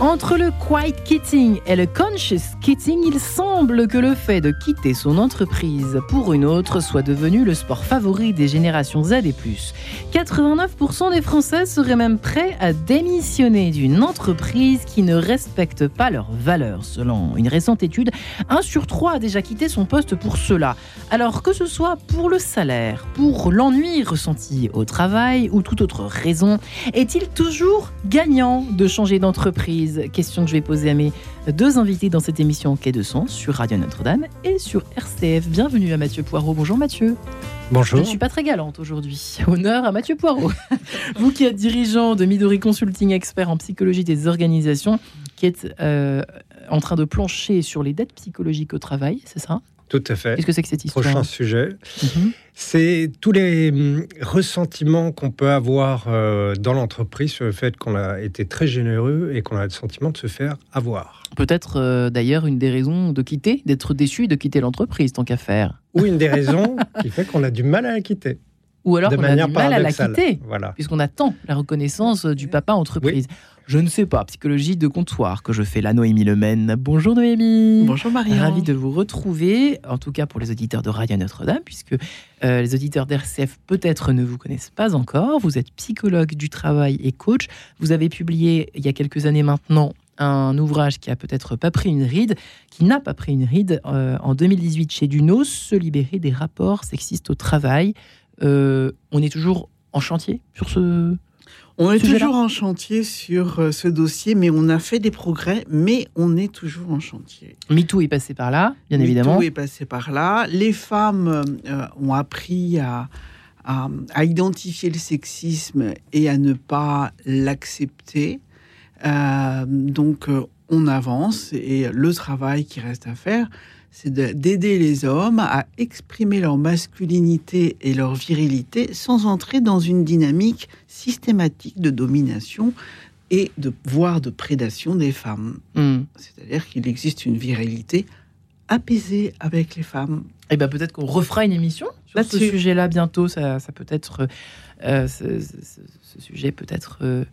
Entre le quiet quitting et le conscious quitting, il semble que le fait de quitter son entreprise pour une autre soit devenu le sport favori des générations Z et plus. 89% des Français seraient même prêts à démissionner d'une entreprise qui ne respecte pas leurs valeurs. Selon une récente étude, 1 sur 3 a déjà quitté son poste pour cela. Alors que ce soit pour le salaire, pour l'ennui ressenti au travail ou toute autre raison, est-il toujours gagnant de changer d'entreprise? Question que je vais poser à mes deux invités dans cette émission Quai de Sens sur Radio Notre-Dame et sur RCF. Bienvenue à Mathieu Poirot. Bonjour Mathieu. Bonjour. Je ne suis pas très galante aujourd'hui. Honneur à Mathieu Poirot. Vous qui êtes dirigeant de Midori Consulting, expert en psychologie des organisations, qui êtes euh, en train de plancher sur les dettes psychologiques au travail, c'est ça? Tout à fait. Qu'est-ce que c'est que cette histoire Prochain sujet. Mhm. C'est tous les hum, ressentiments qu'on peut avoir euh, dans l'entreprise sur le fait qu'on a été très généreux et qu'on a le sentiment de se faire avoir. Peut-être euh, d'ailleurs une des raisons de quitter, d'être déçu et de quitter l'entreprise, tant qu'à faire. Ou une des raisons qui fait qu'on a du mal à la quitter. Ou alors qu'on a du mal à la quitter, voilà. puisqu'on attend la reconnaissance du papa entreprise je ne sais pas, psychologie de comptoir que je fais là, Noémie Lemaine. Bonjour Noémie. Bonjour Marie. Ravi de vous retrouver, en tout cas pour les auditeurs de Radio Notre-Dame, puisque euh, les auditeurs d'RCF peut-être ne vous connaissent pas encore. Vous êtes psychologue du travail et coach. Vous avez publié il y a quelques années maintenant un ouvrage qui a peut-être pas pris une ride, qui n'a pas pris une ride euh, en 2018 chez Dunos, Se libérer des rapports sexistes au travail. Euh, on est toujours en chantier sur ce on est toujours en chantier sur euh, ce dossier, mais on a fait des progrès, mais on est toujours en chantier. MeToo est passé par là, bien évidemment. MeToo est passé par là. Les femmes euh, ont appris à, à, identifier le sexisme et à ne pas l'accepter. Euh, donc, on avance et le travail qui reste à faire, c'est d'aider les hommes à exprimer leur masculinité et leur virilité sans entrer dans une dynamique systématique de domination et de voire de prédation des femmes. Hmm. C'est-à-dire qu'il existe une virilité apaisée avec les femmes. Et eh ben peut-être qu'on refera une émission sur ce sujet-là bientôt. Ça, peut être euh, ce, sujet peut-être euh,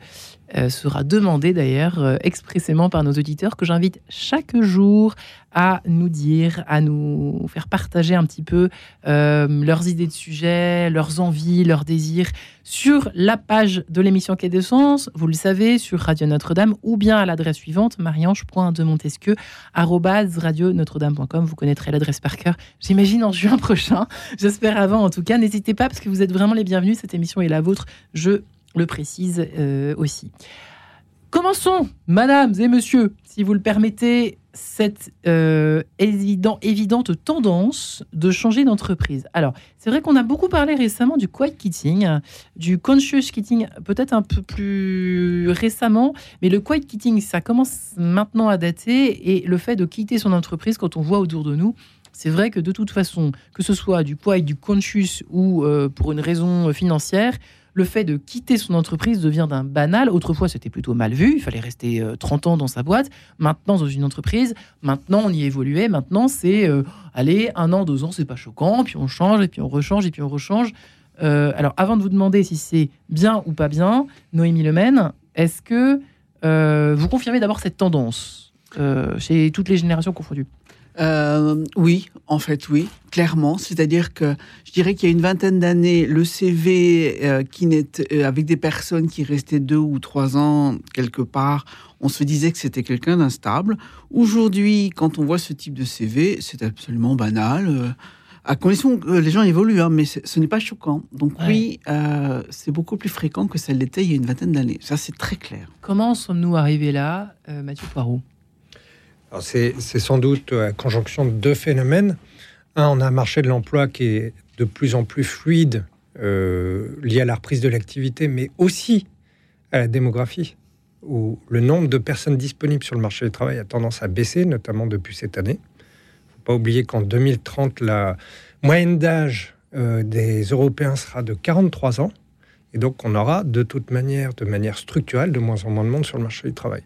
euh, sera demandé d'ailleurs expressément par nos auditeurs que j'invite chaque jour à nous dire, à nous faire partager un petit peu leurs idées de sujet, leurs envies, leurs désirs sur la page de l'émission Quai de Sens, vous le savez, sur Radio Notre-Dame, ou bien à l'adresse suivante, mariange.demontesquieu, radio notre-dame.com. Vous connaîtrez l'adresse par cœur, j'imagine, en juin prochain. J'espère avant, en tout cas. N'hésitez pas, parce que vous êtes vraiment les bienvenus. Cette émission est la vôtre. Je le précise euh, aussi. Commençons, mesdames et messieurs, si vous le permettez, cette euh, évident, évidente tendance de changer d'entreprise. Alors, c'est vrai qu'on a beaucoup parlé récemment du quiet quitting, du conscious quitting peut-être un peu plus récemment, mais le quiet quitting, ça commence maintenant à dater et le fait de quitter son entreprise quand on voit autour de nous, c'est vrai que de toute façon, que ce soit du quiet, du conscious ou euh, pour une raison financière, le fait de quitter son entreprise devient d'un banal. Autrefois, c'était plutôt mal vu. Il fallait rester 30 euh, ans dans sa boîte. Maintenant, dans une entreprise, maintenant, on y évoluait. Maintenant, c'est euh, allez, un an, deux ans, c'est pas choquant. Puis on change, et puis on rechange, et puis on rechange. Euh, alors, avant de vous demander si c'est bien ou pas bien, Noémie Lemaine, est-ce que vous confirmez d'abord cette tendance chez toutes les générations confondues? Euh, oui, en fait, oui, clairement. C'est-à-dire que je dirais qu'il y a une vingtaine d'années, le CV euh, qui euh, avec des personnes qui restaient deux ou trois ans quelque part, on se disait que c'était quelqu'un d'instable. Aujourd'hui, quand on voit ce type de CV, c'est absolument banal. à condition que les gens évoluent, hein, mais ce n'est pas choquant. Donc oui, c'est beaucoup plus fréquent que ça l'était il y a une vingtaine d'années. Ça, c'est très clair. Comment sommes-nous arrivés là, Mathieu Poirot? C'est sans doute la conjonction de deux phénomènes. Un, on a un marché de l'emploi qui est de plus en plus fluide, euh, lié à la reprise de l'activité, mais aussi à la démographie. où le nombre de personnes disponibles sur le marché du travail a tendance à baisser, notamment depuis cette année. Il ne faut pas oublier qu'en 2030, la moyenne d'âge euh, des Européens sera de 43 ans. Et donc, on aura de toute manière, de manière structurelle, de moins en moins de monde sur le marché du travail.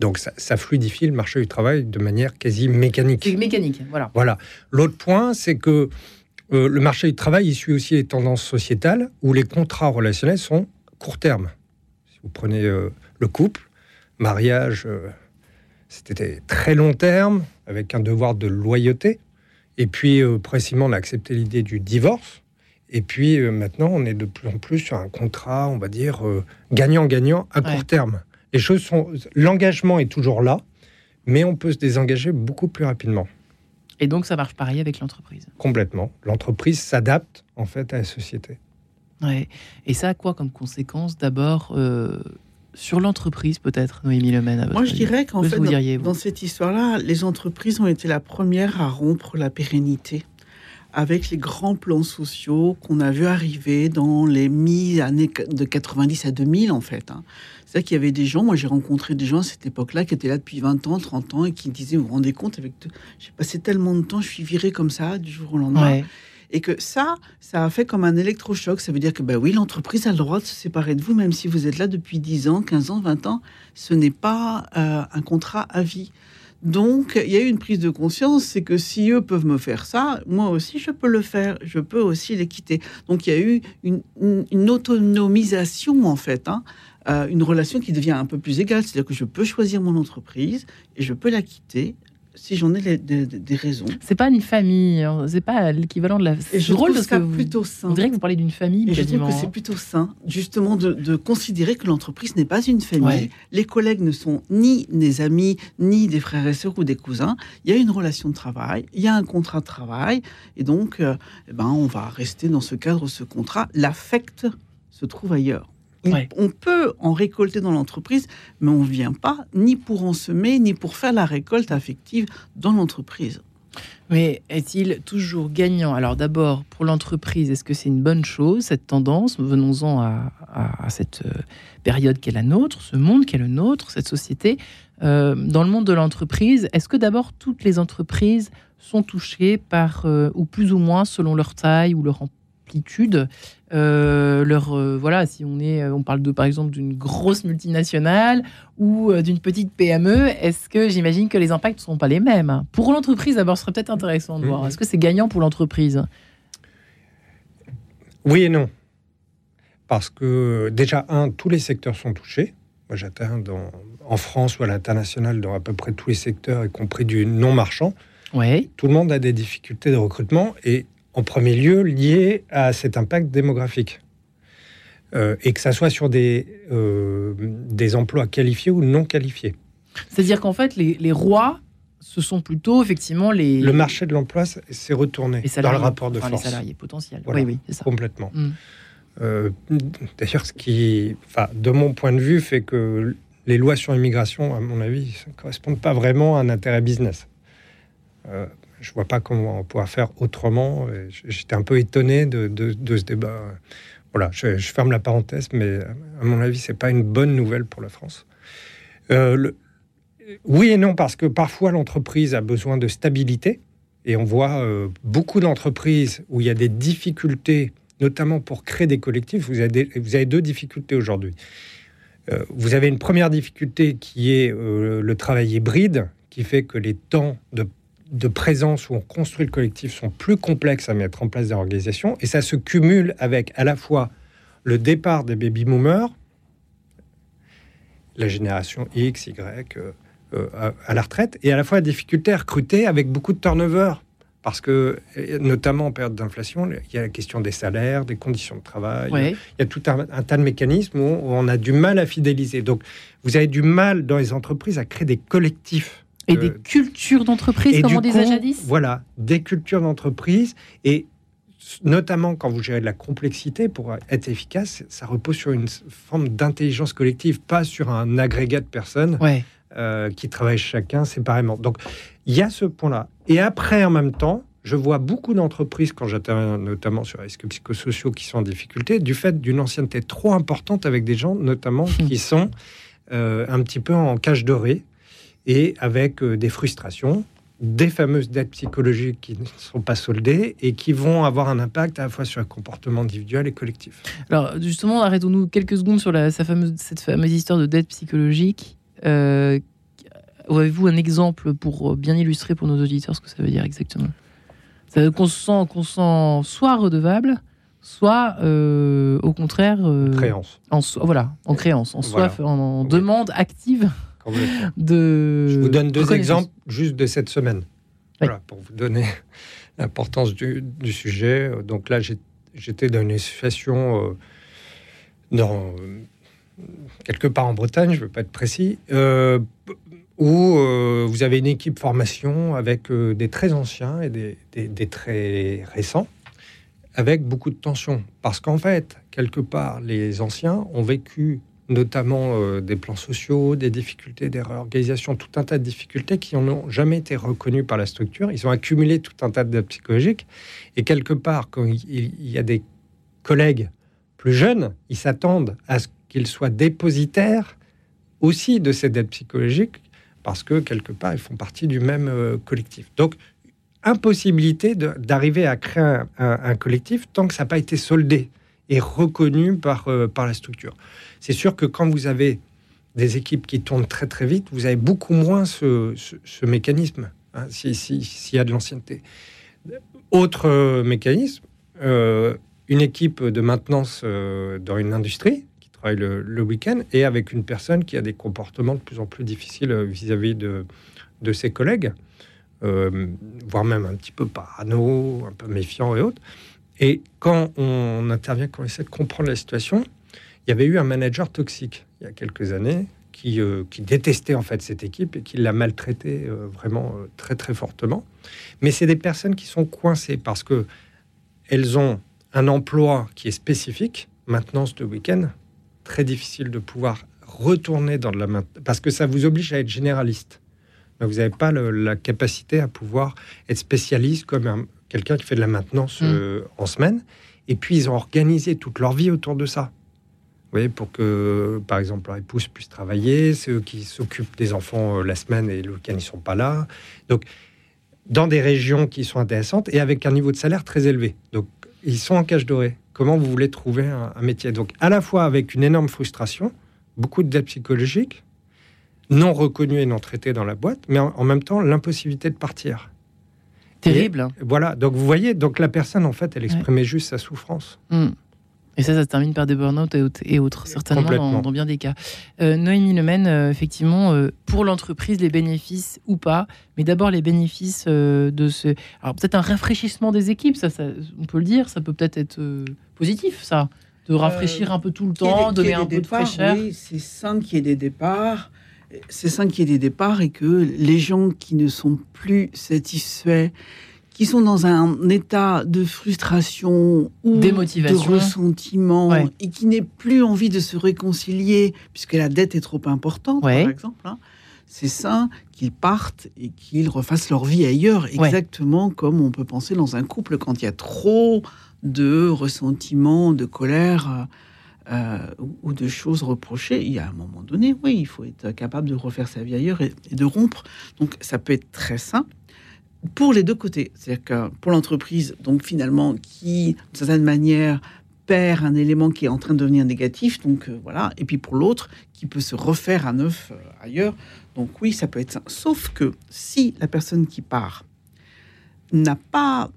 Donc, ça, fluidifie le marché du travail de manière quasi mécanique. mécanique, voilà. Voilà. L'autre point, c'est que euh, le marché du travail, il suit aussi les tendances sociétales où les contrats relationnels sont court terme. Si vous prenez euh, le couple, mariage, euh, c'était très long terme, avec un devoir de loyauté. Et puis, précisément, on a accepté l'idée du divorce. Et puis, maintenant, on est de plus en plus sur un contrat, on va dire, gagnant-gagnant à court terme. Les choses sont. L'engagement est toujours là, mais on peut se désengager beaucoup plus rapidement. Et donc, ça marche pareil avec l'entreprise. Complètement. L'entreprise s'adapte en fait à la société. Ouais. Et ça a quoi comme conséquence D'abord, euh, sur l'entreprise, peut-être, Noémie Lemaine Moi, je dirais qu'en fait, dans, dans, cette histoire-là, les entreprises ont été la première à rompre la pérennité avec les grands plans sociaux qu'on a vu arriver dans les mi-années de 90 à 2000, en fait. C'est-à-dire qu'il y avait des gens, moi j'ai rencontré des gens à cette époque-là qui étaient là depuis 20 ans, 30 ans et qui disaient, vous vous rendez compte, avec j'ai passé tellement de temps, je suis viré comme ça du jour au lendemain. Et que ça, ça a fait comme un électrochoc. Ça veut dire que, ben oui, l'entreprise a le droit de se séparer de vous, même si vous êtes là depuis 10 ans, 15 ans, 20 ans. Ce n'est pas euh, un contrat à vie. Donc, il y a eu une prise de conscience, c'est que si eux peuvent me faire ça, moi aussi, je peux le faire, je peux aussi les quitter. Donc, il y a eu une, autonomisation, en fait, hein. euh, une relation qui devient un peu plus égale. C'est-à-dire que je peux choisir mon entreprise et je peux la quitter si j'en ai des raisons. C'est pas une famille, hein. c'est pas l'équivalent de la. Et je drôle ça plutôt sain. On dirait que vous parlez d'une famille. Et je trouve que c'est plutôt sain, justement, de, considérer que l'entreprise n'est pas une famille. Les collègues ne sont ni des amis, ni des frères et sœurs ou des cousins. Il y a une relation de travail, il y a un contrat de travail, et donc, euh, eh ben, on va rester dans ce cadre, ce contrat. L'affect se trouve ailleurs. On, peut en récolter dans l'entreprise, mais on ne vient pas ni pour en semer, ni pour faire la récolte affective dans l'entreprise. Mais est-il toujours gagnant? Alors d'abord, pour l'entreprise, est-ce que c'est une bonne chose, cette tendance? Venons-en à, cette euh, période qui est la nôtre, ce monde qui est le nôtre, cette société. Euh, dans le monde de l'entreprise, est-ce que d'abord toutes les entreprises sont touchées par, euh, ou plus ou moins selon leur taille ou leur amplitude, euh, leur euh, voilà si on est on parle de par exemple d'une grosse multinationale ou euh, d'une petite PME est-ce que j'imagine que les impacts ne sont pas les mêmes? Pour l'entreprise d'abord ce serait peut-être intéressant de voir. Mhm. est-ce que c'est gagnant pour l'entreprise? Oui et non. Parce que déjà un tous les secteurs sont touchés. Moi j'atteins en France ou à l'international dans à peu près tous les secteurs y compris du non marchand ouais. tout le monde a des difficultés de recrutement et en premier lieu lié à cet impact démographique. Euh, et que ça soit sur des, euh, des emplois qualifiés ou non qualifiés. C'est-à-dire qu'en fait, les, rois, ce sont plutôt effectivement les... Le marché de l'emploi s'est retourné dans le rapport de force. Les salariés potentiels. oui, oui, c'est ça. Complètement. Mm. Euh, d'ailleurs, ce qui, enfin, de mon point de vue, fait que les lois sur l'immigration, à mon avis, ne correspondent pas vraiment à un intérêt business je vois pas comment on pourra faire autrement. J'étais un peu étonné de, ce débat. Voilà, je, ferme la parenthèse, mais à mon avis, c'est pas une bonne nouvelle pour la France. Euh, oui et non, parce que parfois l'entreprise a besoin de stabilité, et on voit euh, beaucoup d'entreprises où il y a des difficultés, notamment pour créer des collectifs. Vous avez, deux difficultés aujourd'hui. Euh, vous avez une première difficulté qui est le travail hybride, qui fait que les temps de de présence où on construit le collectif sont plus complexes à mettre en place des organisations et ça se cumule avec à la fois le départ des baby boomers, la génération X, Y euh, euh, à, la retraite, et à la fois la difficulté à recruter avec beaucoup de turnover. Parce que, notamment en période d'inflation, il y a la question des salaires, des conditions de travail. Il y a tout un, tas de mécanismes où on a du mal à fidéliser. Donc, vous avez du mal dans les entreprises à créer des collectifs et des cultures d'entreprise, comme on disait jadis Voilà, des cultures d'entreprise. Et notamment quand vous gérez de la complexité, pour être efficace, ça repose sur une forme d'intelligence collective, pas sur un agrégat de personnes euh, qui travaillent chacun séparément. Donc, il y a ce point-là. Et après, en même temps, je vois beaucoup d'entreprises, quand j'interviens notamment sur les risques psychosociaux qui sont en difficulté, du fait d'une ancienneté trop importante avec des gens, notamment, qui sont un petit peu en cage dorée et avec des frustrations, des fameuses dettes psychologiques qui ne sont pas soldées et qui vont avoir un impact à la fois sur le comportement individuel et collectif. Alors justement, arrêtons-nous quelques secondes sur la, fameuse, cette fameuse histoire de dette psychologique. Euh, Avez-vous un exemple pour bien illustrer pour nos auditeurs ce que ça veut dire exactement? Ça veut qu'on se sent, qu'on sent soit redevable, soit euh, au contraire... Euh, créance. En, voilà, en créance, en, soif, en demande active de. Je vous donne deux exemples juste de cette semaine. Voilà, pour vous donner l'importance du, sujet. Donc là, j'étais dans une situation euh, dans, quelque part en Bretagne, je ne veux pas être précis, euh, où euh, vous avez une équipe formation avec des très anciens et des, des, très récents, avec beaucoup de tensions. Parce qu'en fait, quelque part, les anciens ont vécu notamment euh, des plans sociaux, des difficultés des réorganisation, tout un tas de difficultés qui n'ont jamais été reconnues par la structure. Ils ont accumulé tout un tas de psychologiques. Et quelque part, quand il y a des collègues plus jeunes, ils s'attendent à ce qu'ils soient dépositaires aussi de ces dettes psychologiques, parce que quelque part, ils font partie du même euh, collectif. Donc, impossibilité d'arriver à créer un, un, collectif tant que ça n'a pas été soldé et reconnu par, euh, par la structure. C'est sûr que quand vous avez des équipes qui tournent très très vite, vous avez beaucoup moins ce, mécanisme, hein, s'il y a de l'ancienneté. Autre euh, mécanisme, euh, une équipe de maintenance euh, dans une industrie qui travaille le, week-end et avec une personne qui a des comportements de plus en plus difficiles vis-à-vis de, de, ses collègues, voire même un petit peu parano, un peu méfiant et autres. Et quand on intervient, quand on essaie de comprendre la situation, il y avait eu un manager toxique il y a quelques années qui, euh, qui détestait en fait cette équipe et qui l'a maltraité euh, vraiment euh, très très fortement. Mais c'est des personnes qui sont coincées parce que elles ont un emploi qui est spécifique, maintenance de week-end, très difficile de pouvoir retourner dans de la maintenance parce que ça vous oblige à être généraliste. vous n'avez pas la capacité à pouvoir être spécialiste comme quelqu'un qui fait de la maintenance mmh. en semaine. Et puis ils ont organisé toute leur vie autour de ça pour que, par exemple, leur épouse puisse travailler, c'est eux qui s'occupent des enfants euh, la semaine et le week-end, ils sont pas là. Donc, dans des régions qui sont intéressantes et avec un niveau de salaire très élevé. Donc, ils sont en cage dorée. Comment vous voulez trouver un, métier? Donc, à la fois avec une énorme frustration, beaucoup de dettes psychologiques, non reconnues et non traitées dans la boîte, mais en, même temps, l'impossibilité de partir. Terrible. voilà. Donc, vous voyez, donc la personne, en fait, elle exprimait juste sa souffrance. Hmm. Et ça, ça se termine par des burn-out et autres, certainement dans, bien des cas. Euh, Noémie Lemaine, euh, effectivement, euh, pour l'entreprise, les bénéfices ou pas, mais d'abord les bénéfices euh, de ce. Alors peut-être un rafraîchissement des équipes, ça, on peut le dire, ça peut peut-être être, positif, ça, de rafraîchir un peu tout le temps, donner un peu de fraîcheur. Oui, c'est sain qu'il y ait des départs. C'est sain qu'il y ait des départs et que les gens qui ne sont plus satisfaits qui sont dans un état de frustration ou de ressentiment et qui n'aient plus envie de se réconcilier puisque la dette est trop importante, par exemple, hein, c'est ça qu'ils partent et qu'ils refassent leur vie ailleurs, exactement comme on peut penser dans un couple quand il y a trop de ressentiment, de colère. Euh, ou de choses reprochées, il y a un moment donné, oui, il faut être capable de refaire sa vie ailleurs et, et de rompre. Donc ça peut être très simple pour les deux côtés. C'est-à-dire que pour l'entreprise, donc finalement, qui, d'une certaine manière, perd un élément qui est en train de devenir négatif, donc euh, voilà, et puis pour l'autre, qui peut se refaire à neuf euh, ailleurs. Donc oui, ça peut être ça. Sauf que si la personne qui part n'a pas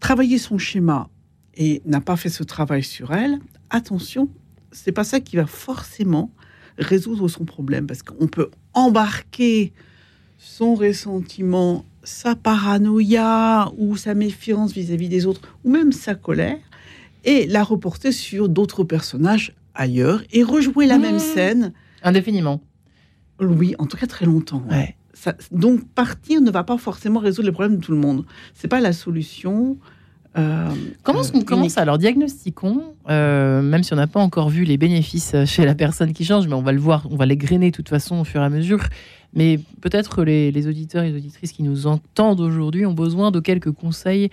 travaillé son schéma et n'a pas fait ce travail sur elle, attention, c'est pas ça qui va forcément résoudre son problème, parce qu'on peut embarquer son ressentiment sa paranoïa ou sa méfiance vis-à-vis des autres, ou même sa colère, et la reporter sur d'autres personnages ailleurs et rejouer la même mmh. scène. Indéfiniment. Oui, en tout cas très longtemps. donc partir ne va pas forcément résoudre les problèmes de tout le monde. C'est pas la solution. Euh, comment euh, on commence Alors diagnostiquons, euh, même si on n'a pas encore vu les bénéfices chez la personne qui change, mais on va le voir, on va les grainer de toute façon au fur et à mesure. Mais peut-être les, les auditeurs et les auditrices qui nous entendent aujourd'hui ont besoin de quelques conseils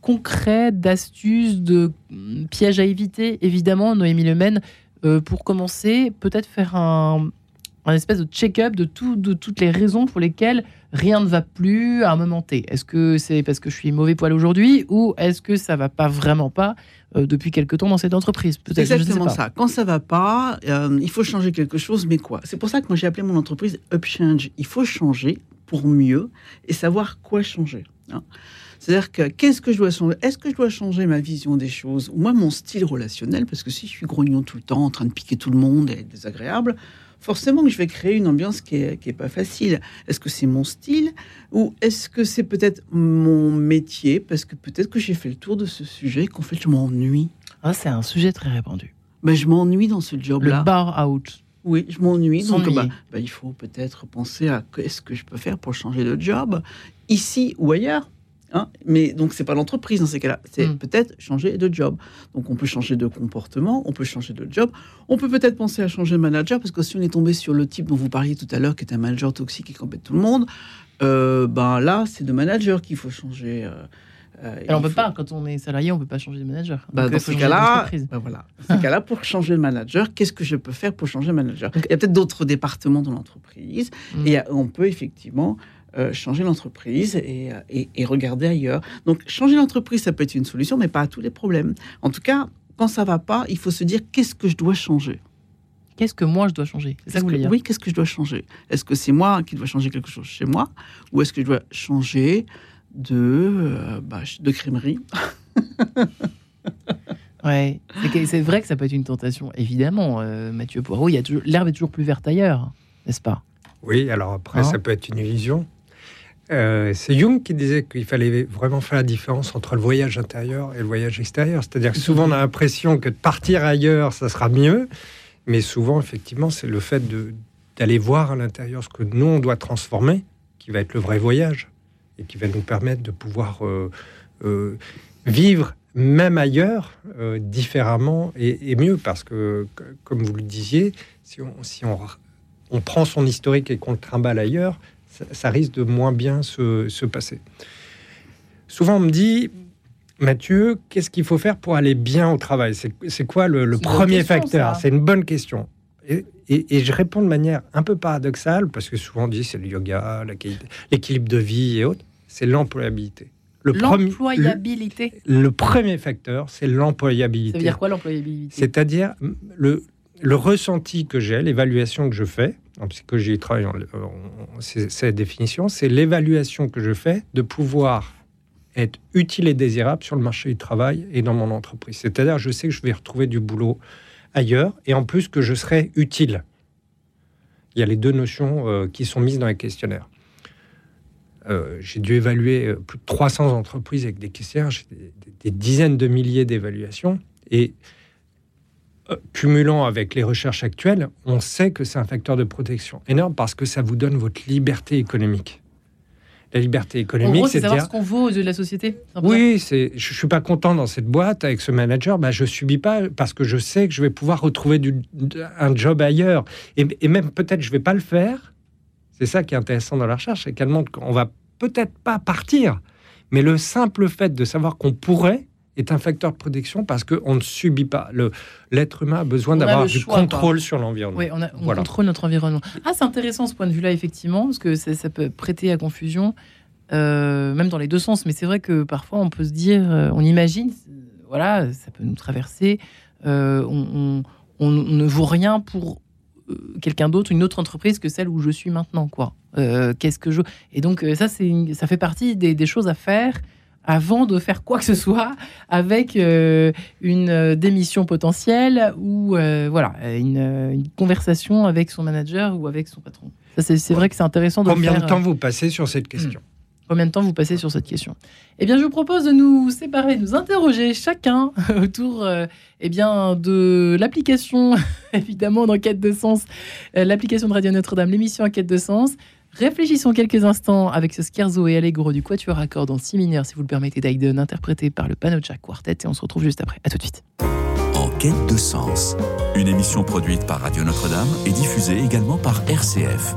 concrets, d'astuces, de mm, pièges à éviter. Évidemment, Noémie Lemaine, euh, pour commencer, peut-être faire un, espèce de check-up de toutes les raisons pour lesquelles rien ne va plus à un moment T. Est-ce que c'est parce que je suis mauvais poil aujourd'hui ou est-ce que ça va pas vraiment pas euh, depuis quelque temps dans cette entreprise? C'est exactement ça. Quand ça va pas, euh, il faut changer quelque chose, mais quoi? C'est pour ça que moi j'ai appelé mon entreprise Upchange. Il faut changer pour mieux et savoir quoi changer. Hein. C'est-à-dire que qu'est-ce que je dois changer? Est-ce que je dois changer ma vision des choses? Moi, mon style relationnel, parce que si je suis grognon tout le temps, en train de piquer tout le monde et désagréable, forcément que je vais créer une ambiance qui est, qui est pas facile. Est-ce que c'est mon style ou est-ce que c'est peut-être mon métier Parce que peut-être que j'ai fait le tour de ce sujet et qu'en fait je m'ennuie? Ah, c'est un sujet très répandu. Ben, je m'ennuie dans ce job-là. Le bar out. Oui, je m'ennuie. Donc, bah, il faut peut-être penser à qu'est-ce que je peux faire pour changer de job, ici ou ailleurs. Hein mais donc c'est pas l'entreprise dans ces cas-là, c'est hmm. peut-être changer de job. Donc on peut changer de comportement, on peut changer de job, on peut peut-être penser à changer de manager parce que si on est tombé sur le type dont vous parliez tout à l'heure, qui est un manager toxique qui embête tout le monde, euh, ben là c'est de manager qu'il faut changer. Euh, euh on peut pas, quand on est salarié, on peut pas changer de manager. Bah, dans ces cas-là, bah, voilà. Dans ces cas-là, pour changer de manager, qu'est-ce que je peux faire pour changer de manager? Il y a peut-être d'autres départements dans l'entreprise hmm. et on peut effectivement euh, changer l'entreprise euh, et, et, regarder ailleurs. Donc changer l'entreprise, ça peut être une solution, mais pas à tous les problèmes. En tout cas, quand ça va pas, il faut se dire qu'est-ce que je dois changer? Qu'est-ce que moi je dois changer? C'est ça que, dire? Oui, qu'est-ce que je dois changer? Est-ce que c'est moi qui dois changer quelque chose chez moi? Ou est-ce que je dois changer de, euh, bah, de crèmerie Ouais, c'est vrai que ça peut être une tentation, évidemment, Mathieu Poirot. L'herbe est toujours plus verte ailleurs, n'est-ce pas? Oui, alors après, hein? ça peut être une illusion. Euh, c'est Jung qui disait qu'il fallait vraiment faire la différence entre le voyage intérieur et le voyage extérieur. C'est-à-dire que souvent on a l'impression que de partir ailleurs, ça sera mieux, mais souvent, effectivement, c'est le fait d'aller voir à l'intérieur ce que nous, on doit transformer, qui va être le vrai voyage, et qui va nous permettre de pouvoir euh, euh, vivre même ailleurs différemment et, mieux, parce que, comme vous le disiez, si on, on prend son historique et qu'on le trimballe ailleurs, ça, risque de moins bien se, passer. Souvent, on me dit, Mathieu, qu'est-ce qu'il faut faire pour aller bien au travail? C'est quoi le, premier facteur? C'est une bonne question. Et, je réponds de manière un peu paradoxale, parce que souvent on dit c'est le yoga, l'équilibre de vie et autres, c'est l'employabilité. L'employabilité le, premier facteur, c'est l'employabilité. Ça veut dire quoi l'employabilité? C'est-à-dire le, le ressenti que j'ai, l'évaluation que je fais, en psychologie travail, cette définition, c'est l'évaluation que je fais de pouvoir être utile et désirable sur le marché du travail et dans mon entreprise. C'est-à-dire, je sais que je vais retrouver du boulot ailleurs et en plus que je serai utile. Il y a les deux notions euh, qui sont mises dans les questionnaires. Euh, j'ai dû évaluer euh, plus de 300 entreprises avec des questionnaires, j'ai des, dizaines de milliers d'évaluations et cumulant avec les recherches actuelles, on sait que c'est un facteur de protection énorme parce que ça vous donne votre liberté économique. La liberté économique, c'est savoir ce qu'on vaut aux yeux de la société. Oui, c'est. Je suis pas content dans cette boîte avec ce manager. Bah, je subis pas parce que je sais que je vais pouvoir retrouver du, un job ailleurs et, même peut-être je vais pas le faire. C'est ça qui est intéressant dans la recherche, c'est qu'elle montre qu'on va peut-être pas partir, mais le simple fait de savoir qu'on pourrait est un facteur de protection parce qu'on ne subit pas. L'être humain a besoin d'avoir du contrôle sur l'environnement. Oui, on, contrôle notre environnement. Ah, c'est intéressant ce point de vue-là, effectivement, parce que ça, peut prêter à confusion, euh, même dans les deux sens. Mais c'est vrai que parfois, on peut se dire, euh, on imagine, voilà, ça peut nous traverser, euh, on, ne vaut rien pour quelqu'un d'autre, une autre entreprise que celle où je suis maintenant, quoi. Qu'est-ce que je... Et donc, ça, ça fait partie des, des choses à faire avant de faire quoi que ce soit avec euh, une euh, démission potentielle ou euh, voilà une, conversation avec son manager ou avec son patron. C'est vrai que c'est intéressant de Combien de temps vous passez sur cette question? Hmm. Combien de temps vous passez sur cette question? Eh bien, je vous propose de nous séparer, de nous interroger chacun autour eh bien, de l'application, évidemment, d'Enquête de sens, l'application de Radio Notre-Dame, l'émission Enquête de sens. Réfléchissons quelques instants avec ce scherzo et allegro du quatuor à cordes en si mineur, si vous le permettez, d'Aiden, interprété par le Panocha Quartet, et on se retrouve juste après. À tout de suite. En quête de sens, une émission produite par Radio Notre-Dame et diffusée également par RCF.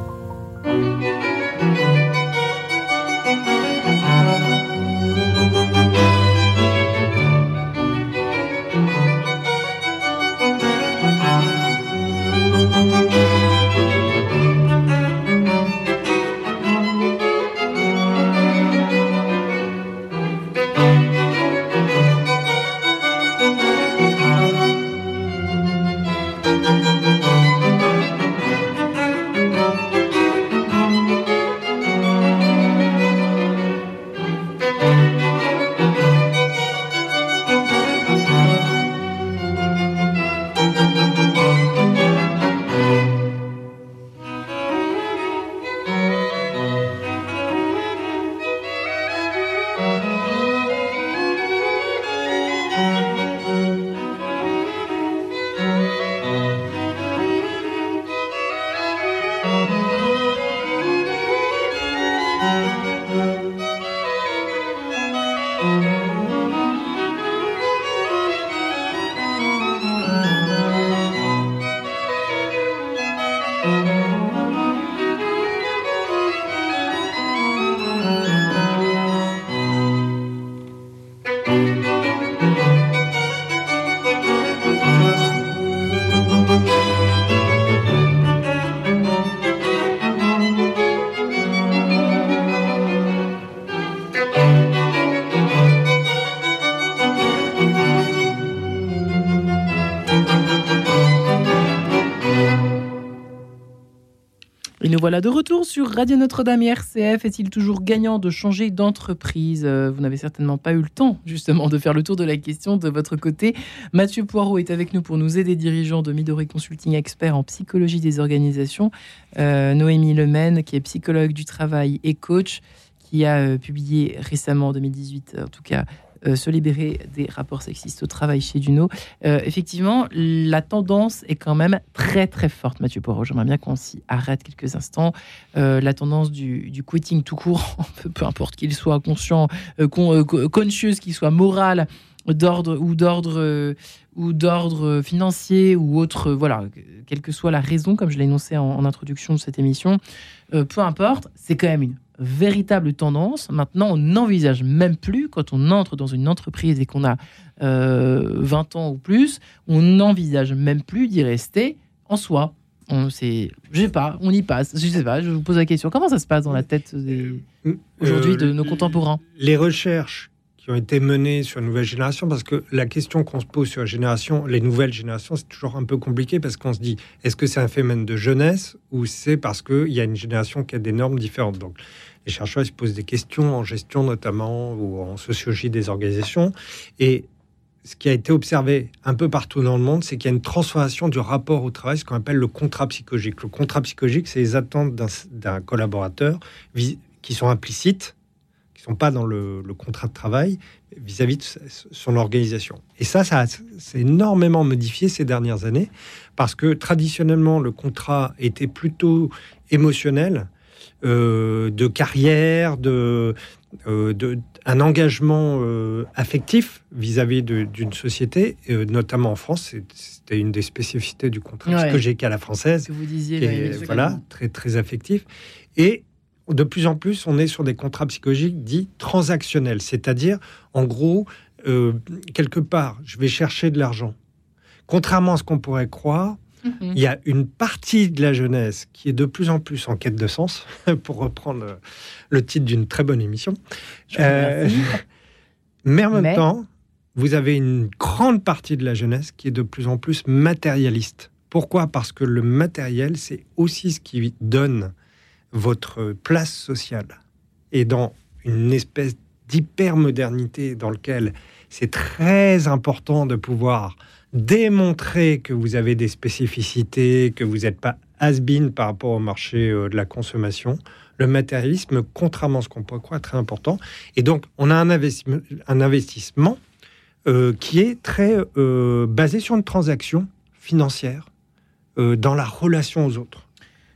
Sur Radio Notre-Dame et RCF. Est-il toujours gagnant de changer d'entreprise? Euh, Vous n'avez certainement pas eu le temps, justement, de faire le tour de la question de votre côté. Mathieu Poirot est avec nous pour nous aider, dirigeant de Midori Consulting, expert en psychologie des organisations. Euh, Noémie Lemaine, qui est psychologue du travail et coach, qui a euh, publié récemment, en 2018, en tout cas, se libérer des rapports sexistes au travail chez Duno. Euh, effectivement, la tendance est quand même très très forte, Mathieu Poirot. J'aimerais bien qu'on s'y arrête quelques instants. Euh, la tendance du, du, quitting tout court, peu, importe qu'il soit conscient, conscious, qu'il soit moral, d'ordre ou d'ordre ou d'ordre financier ou autre, voilà, quelle que soit la raison, comme je l'ai énoncé en, introduction de cette émission, peu importe, c'est quand même une véritable tendance. Maintenant, on n'envisage même plus, quand on entre dans une entreprise et qu'on a 20 euh, ans ou plus, on n'envisage même plus d'y rester en soi. On sait, je sais pas, on y passe. Je sais pas, je vous pose la question. Comment ça se passe dans la tête euh, aujourd'hui de nos contemporains? Les recherches qui ont été menées sur la nouvelle génération, parce que la question qu'on se pose sur la génération, les nouvelles générations, c'est toujours un peu compliqué parce qu'on se dit, est-ce que c'est un phénomène de jeunesse ou c'est parce qu'il y a une génération qui a des normes différentes? Donc, les chercheurs se posent des questions en gestion notamment ou en sociologie des organisations. Et ce qui a été observé un peu partout dans le monde, c'est qu'il y a une transformation du rapport au travail, ce qu'on appelle le contrat psychologique. Le contrat psychologique, c'est les attentes d'un collaborateur qui sont implicites, qui sont pas dans le, contrat de travail vis-à-vis de son organisation. Et ça, ça s'est énormément modifié ces dernières années parce que traditionnellement, le contrat était plutôt émotionnel euh, de carrière, de, euh, de un engagement euh, affectif vis-à-vis d'une société, notamment en France. C'était une des spécificités du contrat que j'ai qu'à la française. Que vous disiez, voilà, très très affectif. Et de plus en plus, on est sur des contrats psychologiques dits transactionnels, c'est-à-dire, en gros, quelque part, je vais chercher de l'argent. Contrairement à ce qu'on pourrait croire, il y a une partie de la jeunesse qui est de plus en plus en quête de sens, pour reprendre le titre d'une très bonne émission. Euh, mais en même temps, vous avez une grande partie de la jeunesse qui est de plus en plus matérialiste. Pourquoi? Parce que le matériel, c'est aussi ce qui donne votre place sociale. Et dans une espèce d'hyper-modernité dans lequel c'est très important de pouvoir démontrer que vous avez des spécificités, que vous n'êtes pas has-been par rapport au marché euh, de la consommation, le matérialisme, contrairement à ce qu'on pourrait croire, est très important. Et donc, on a un investissement, un investissement euh, qui est très euh, basé sur une transaction financière dans la relation aux autres.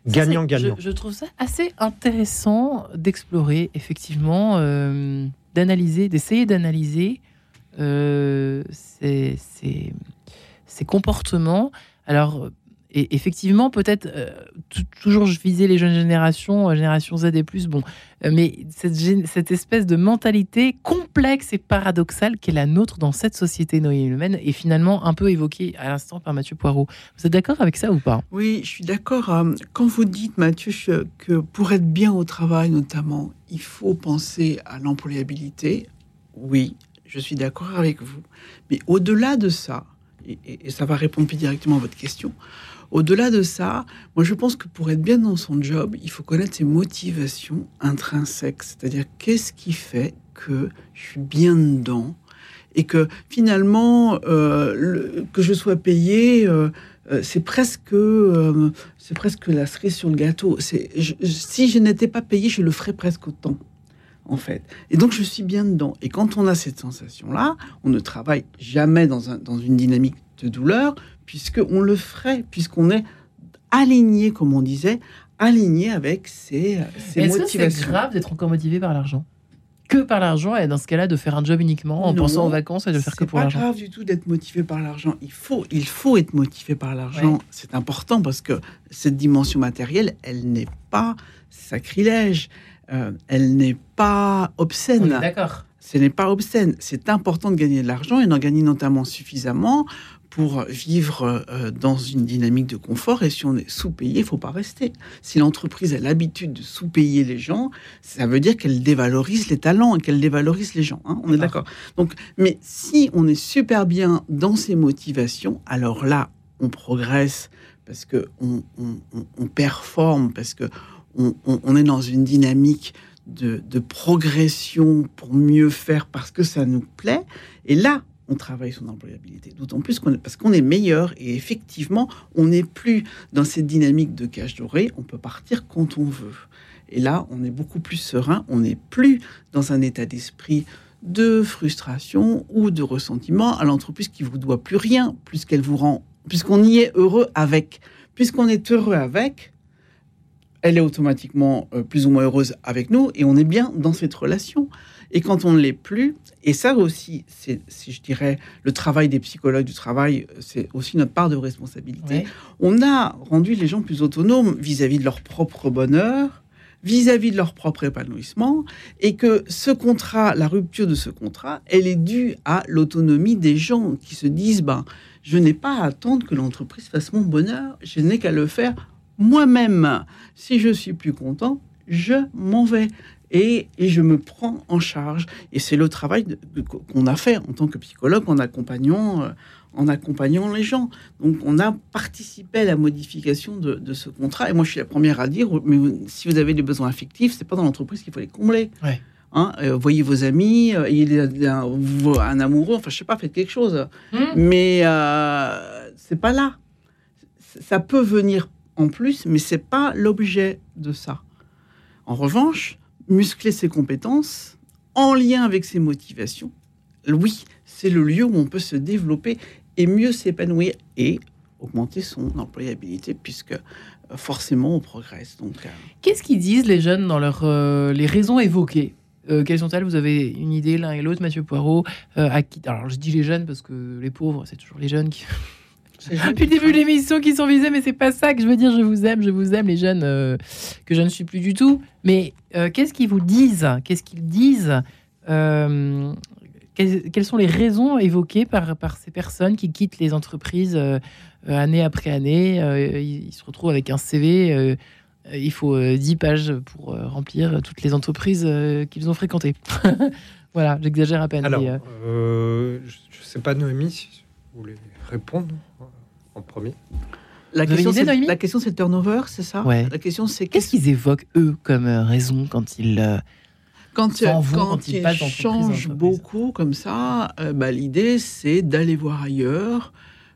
Gagnant-gagnant. Je, je, trouve ça assez intéressant d'explorer, effectivement, d'analyser, d'essayer d'analyser ces, ces comportements. Alors, et effectivement, peut-être, euh, toujours je visais les jeunes générations, euh, génération Z et plus, bon, euh, mais cette, espèce de mentalité complexe et paradoxale qui est la nôtre dans cette société noyée humaine est finalement un peu évoquée à l'instant par Mathieu Poirot. Vous êtes d'accord avec ça ou pas? Oui, je suis d'accord. Quand vous dites, Mathieu, que pour être bien au travail notamment, il faut penser à l'employabilité, oui, je suis d'accord avec vous. Mais au-delà de ça, et, ça va répondre plus directement à votre question. Au-delà de ça, moi je pense que pour être bien dans son job, il faut connaître ses motivations intrinsèques, c'est-à-dire qu'est-ce qui fait que je suis bien dedans et que finalement euh, que je sois payé. Euh, euh, c'est presque, presque la cerise sur le gâteau. Si je n'étais pas payé, je le ferais presque autant en fait. Et donc, je suis bien dedans. Et quand on a cette sensation-là, on ne travaille jamais dans, un, dans une dynamique de douleur, puisqu'on le ferait, puisqu'on est aligné, comme on disait, aligné avec ses, ses motivations. C'est grave d'être encore motivé par l'argent? Que par l'argent et dans ce cas-là de faire un job uniquement en pensant aux vacances et de faire que pour l'argent? C'est pas grave du tout d'être motivé par l'argent. Il faut, il faut être motivé par l'argent. C'est important parce que cette dimension matérielle, elle n'est pas sacrilège. Euh, elle n'est pas obscène. D'accord. Ce n'est pas obscène. C'est important de gagner de l'argent et d'en gagner notamment suffisamment pour vivre euh, dans une dynamique de confort. Et si on est sous-payé, il faut pas rester. Si l'entreprise a l'habitude de sous-payer les gens, ça veut dire qu'elle dévalorise les talents et qu'elle dévalorise les gens. Hein. on est d'accord. Donc, mais si on est super bien dans ses motivations, alors là, on progresse parce que on, on performe, parce que on, est dans une dynamique de, progression pour mieux faire parce que ça nous plaît. Et là, on travaille son employabilité. D'autant plus qu'on parce qu'on est meilleur et effectivement, on n'est plus dans cette dynamique de cage dorée. On peut partir quand on veut. Et là, on est beaucoup plus serein. On n'est plus dans un état d'esprit de frustration ou de ressentiment à l'entreprise qui vous doit plus rien, puisqu'elle vous rend, puisqu'on y est heureux avec. Puisqu'on est heureux avec, elle est automatiquement euh, plus ou moins heureuse avec nous et on est bien dans cette relation. Et quand on ne l'est plus, et ça aussi, c'est, si je dirais, le travail des psychologues du travail, c'est aussi notre part de responsabilité. On a rendu les gens plus autonomes vis-à-vis de leur propre bonheur, vis-à-vis de leur propre épanouissement, et que ce contrat, la rupture de ce contrat, elle est due à l'autonomie des gens qui se disent, ben, je n'ai pas à attendre que l'entreprise fasse mon bonheur, je n'ai qu'à le faire moi-même. Si je suis plus content, je m'en vais. Et, je me prends en charge. Et c'est le travail qu'on a fait en tant que psychologue en accompagnant, euh, en accompagnant les gens. Donc, on a participé à la modification de, ce contrat. Et moi, je suis la première à dire, mais si vous avez des besoins affectifs, c'est pas dans l'entreprise qu'il faut les combler. Hein, euh, voyez vos amis, euh, ayez un, un, amoureux, enfin, je sais pas, faites quelque chose. Mmh. Mais euh, c'est pas là. Ça peut venir en plus, mais c'est pas l'objet de ça. En revanche, muscler ses compétences en lien avec ses motivations, oui, c'est le lieu où on peut se développer et mieux s'épanouir et augmenter son employabilité puisque euh, forcément on progresse. Donc, euh, qu'est-ce qu'ils disent les jeunes dans leurs euh, les raisons évoquées? Quelles sont-elles? Vous avez une idée l'un et l'autre, Mathieu Poirot à qui... Alors je dis les jeunes parce que les pauvres, c'est toujours les jeunes qui. Depuis le début de l'émission qui sont visés, mais c'est pas ça que je veux dire. Je vous aime, je vous aime, les jeunes que je ne suis plus du tout. Mais qu'est-ce qu'ils vous disent? Qu'est-ce qu'ils disent quelles, sont les raisons évoquées par, par ces personnes qui quittent les entreprises euh, euh, année après année? Euh, ils, se retrouvent avec un CV. il faut 10 pages pour remplir toutes les entreprises qu'ils ont fréquentées. voilà, j'exagère à peine. Alors, je ne sais pas, Noémie, si vous voulez répondre en premier. La question, la question, c'est le turnover, c'est ça ouais. La question, c'est qu'est-ce qu'ils évoquent eux comme raison quand ils quand, quand, il, change beaucoup comme ça, euh, bah, l'idée c'est d'aller voir ailleurs.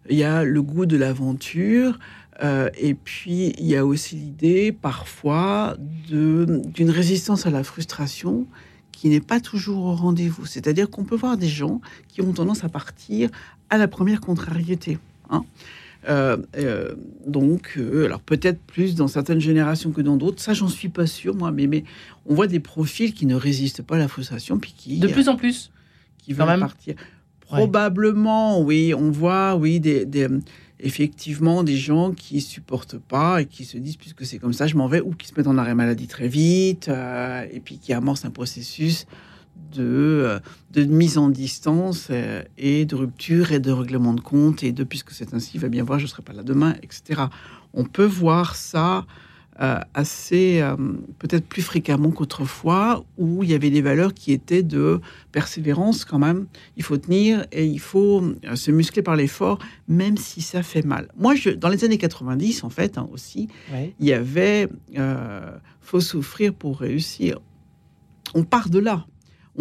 Il y a le goût de l'aventure. Euh, et puis, il y a aussi l'idée, parfois, d'une résistance à la frustration qui n'est pas toujours au rendez-vous. C'est-à-dire qu'on peut voir des gens qui ont tendance à partir à la première contrariété. Hein. Euh, euh, donc, euh, alors peut-être plus dans certaines générations que dans d'autres, ça j'en suis pas sûr moi, mais, mais on voit des profils qui ne résistent pas à la frustration, puis qui de plus en plus, qui veulent même. partir. Probablement, oui, on voit, oui, des, effectivement des gens qui supportent pas et qui se disent puisque c'est comme ça, je m'en vais, ou qui se mettent en arrêt maladie très vite, et puis qui amorcent un processus de, euh, de mise en distance euh, et de rupture et de règlement de compte. Et de puisque c'est ainsi, il va bien voir, je ne serai pas là demain, etc. On peut voir ça euh, assez, peut-être plus fréquemment qu'autrefois, où il y avait des valeurs qui étaient de persévérance quand même. Il faut tenir et il faut se muscler par l'effort, même si ça fait mal. Moi, je, dans les années 90, en fait, hein, aussi, il y avait faut souffrir pour réussir. On part de là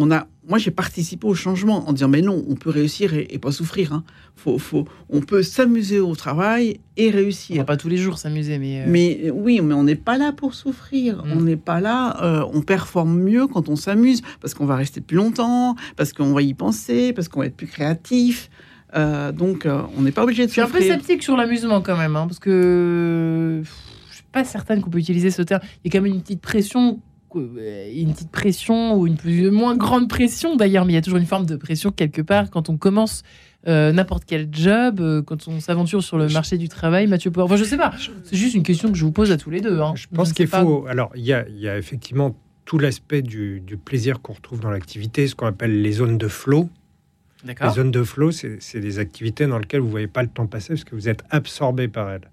on a, moi, j'ai participé au changement en disant mais non, on peut réussir et, pas souffrir. Hein. Faut, faut, on peut s'amuser au travail et réussir. On va pas tous les jours s'amuser, mais. Euh, mais oui, mais on n'est pas là pour souffrir. Mm. On n'est pas là. Euh, on performe mieux quand on s'amuse parce qu'on va rester plus longtemps, parce qu'on va y penser, parce qu'on va être plus créatif. Euh, donc, on n'est pas obligé de. Je suis un peu sceptique sur l'amusement quand même, hein, parce que je suis pas certaine qu'on peut utiliser ce terme. Il y a quand même une petite pression euh, une petite pression ou une plus moins grande pression d'ailleurs, mais il y a toujours une forme de pression quelque part quand on commence euh, n'importe quel job, euh, quand on s'aventure sur le marché du travail, Mathieu Power. Enfin, je sais pas, c'est juste une question que je vous pose à tous les deux. Hein. Je pense qu'il faut. Alors, il y a, y a, effectivement tout l'aspect du, du, plaisir qu'on retrouve dans l'activité, ce qu'on appelle les zones de flow. Les zones de flow, c'est des activités dans lesquelles vous ne voyez pas le temps passer parce que vous êtes absorbé par elles.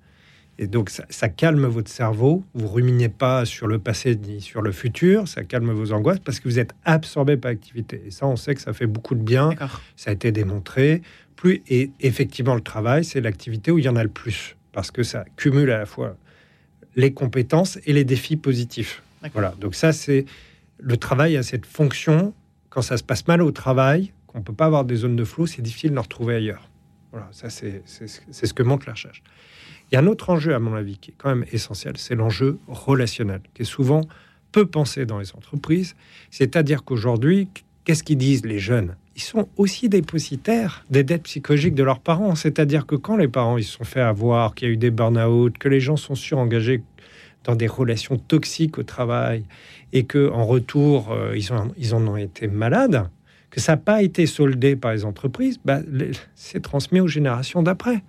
Et donc, ça, calme votre cerveau. Vous ruminez pas sur le passé ni sur le futur. Ça calme vos angoisses parce que vous êtes absorbé par l'activité. Et ça, on sait que ça fait beaucoup de bien. Ça a été démontré. Plus, et effectivement, le travail, c'est l'activité où il y en a le plus parce que ça cumule à la fois les compétences et les défis positifs. Voilà, donc ça, c'est le travail à cette fonction. Quand ça se passe mal au travail, qu'on ne peut pas avoir des zones de flou, c'est difficile de retrouver ailleurs. Voilà, ça, c'est ce que montre la recherche. Il y a un autre enjeu, à mon avis, qui est quand même essentiel, c'est l'enjeu relationnel, qui est souvent peu pensé dans les entreprises. C'est-à-dire qu'aujourd'hui, qu'est-ce qu'ils disent les jeunes? Ils sont aussi dépositaires des dettes psychologiques de leurs parents. C'est-à-dire que quand les parents ils se sont fait avoir, qu'il y a eu des burn-out, que les gens sont surengagés dans des relations toxiques au travail et que en retour euh, ils, ils en ont été malades, que ça n'a pas été soldé par les entreprises, bah, c'est transmis aux générations d'après,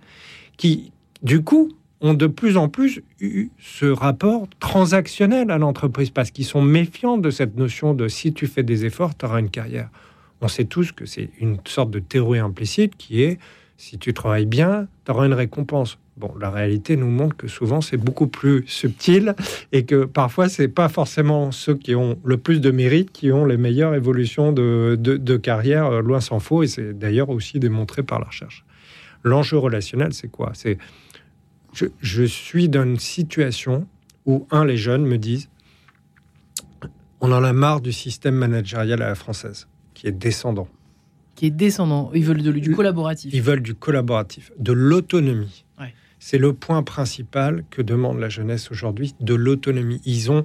qui du coup ont de plus en plus eu ce rapport transactionnel à l'entreprise parce qu'ils sont méfiants de cette notion de si tu fais des efforts, tu auras une carrière. On sait tous que c'est une sorte de théorie implicite qui est si tu travailles bien, tu auras une récompense. Bon, la réalité nous montre que souvent c'est beaucoup plus subtil et que parfois c'est pas forcément ceux qui ont le plus de mérite qui ont les meilleures évolutions de, de carrière, euh, loin s'en faut, et c'est d'ailleurs aussi démontré par la recherche. L'enjeu relationnel, c'est quoi? C'est je, suis dans une situation où, un, les jeunes me disent on en a marre du système managérial à la française, qui est descendant. Qui est descendant. Ils veulent du collaboratif. Ils veulent du collaboratif, de l'autonomie. C'est le point principal que demande la jeunesse aujourd'hui, de l'autonomie. Ils ont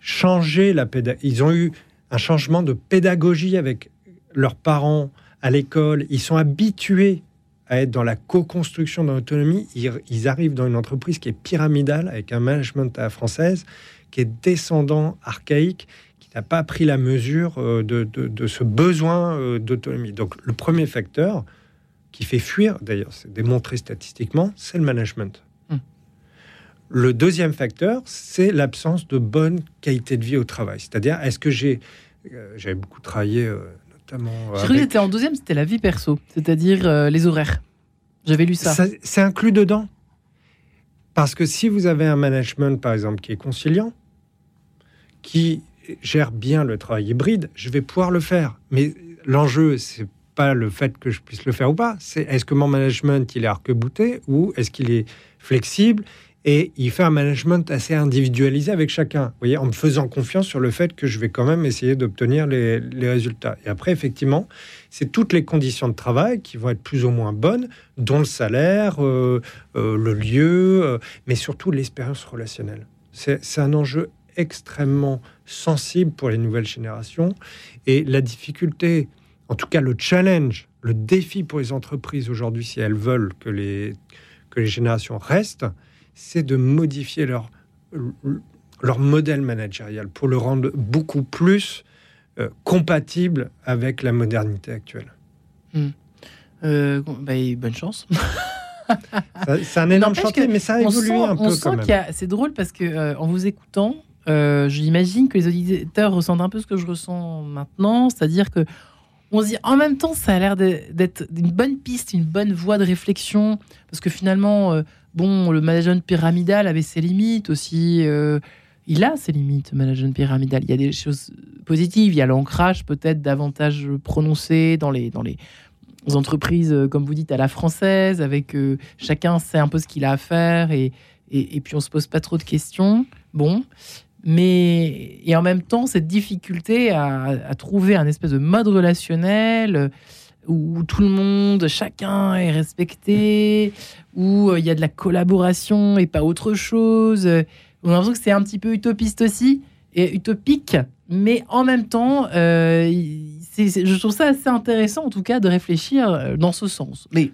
changé la pédagogie. Ils ont eu un changement de pédagogie avec leurs parents à l'école. Ils sont habitués à être dans la co-construction de l'autonomie, ils, arrivent dans une entreprise qui est pyramidale, avec un management à la française, qui est descendant, archaïque, qui n'a pas pris la mesure euh, de, ce besoin euh, d'autonomie. Donc le premier facteur qui fait fuir, d'ailleurs c'est démontré statistiquement, c'est le management. Hmm. Le deuxième facteur, c'est l'absence de bonne qualité de vie au travail. C'est-à-dire, est-ce que j'ai... Euh, j'avais beaucoup travaillé je crois que c'était en deuxième, c'était la vie perso, c'est-à-dire euh, les horaires. J'avais lu ça. c'est inclus dedans. Parce que si vous avez un management, par exemple, qui est conciliant, qui gère bien le travail hybride, je vais pouvoir le faire. Mais l'enjeu, c'est pas le fait que je puisse le faire ou pas. C'est est-ce que mon management il est arc-bouté ou est-ce qu'il est flexible? Et il fait un management assez individualisé avec chacun, vous voyez, en me faisant confiance sur le fait que je vais quand même essayer d'obtenir les, résultats. Et après, effectivement, c'est toutes les conditions de travail qui vont être plus ou moins bonnes, dont le salaire, euh, euh, le lieu, euh, mais surtout l'expérience relationnelle. C'est un enjeu extrêmement sensible pour les nouvelles générations et la difficulté, en tout cas le challenge, le défi pour les entreprises aujourd'hui, si elles veulent que les, que les générations restent, c'est de modifier leur, leur modèle managérial pour le rendre beaucoup plus euh, compatible avec la modernité actuelle. Hmm. Euh, bah, bonne chance. c'est un énorme chantier, mais ça a évolué un peu quand même. C'est drôle parce que euh, en vous écoutant, j'imagine que les auditeurs ressentent un peu ce que je ressens maintenant, c'est-à-dire que on se dit en même temps, ça a l'air d'être une bonne piste, une bonne voie de réflexion, parce que finalement, bon, le management pyramidal avait ses limites aussi. Euh, il a ses limites, le management pyramidal. Il y a des choses positives. Il y a l'ancrage peut-être davantage prononcé dans les, dans les entreprises, euh, comme vous dites, à la française, avec euh, chacun sait un peu ce qu'il a à faire et, et, puis on se pose pas trop de questions. Bon. Mais, et en même temps, cette difficulté à, à trouver un espèce de mode relationnel où tout le monde, chacun est respecté, où euh, il y a de la collaboration et pas autre chose. On a l'impression que c'est un petit peu utopiste aussi, et utopique, mais en même temps, euh, je trouve ça assez intéressant en tout cas de réfléchir euh, dans ce sens. Mais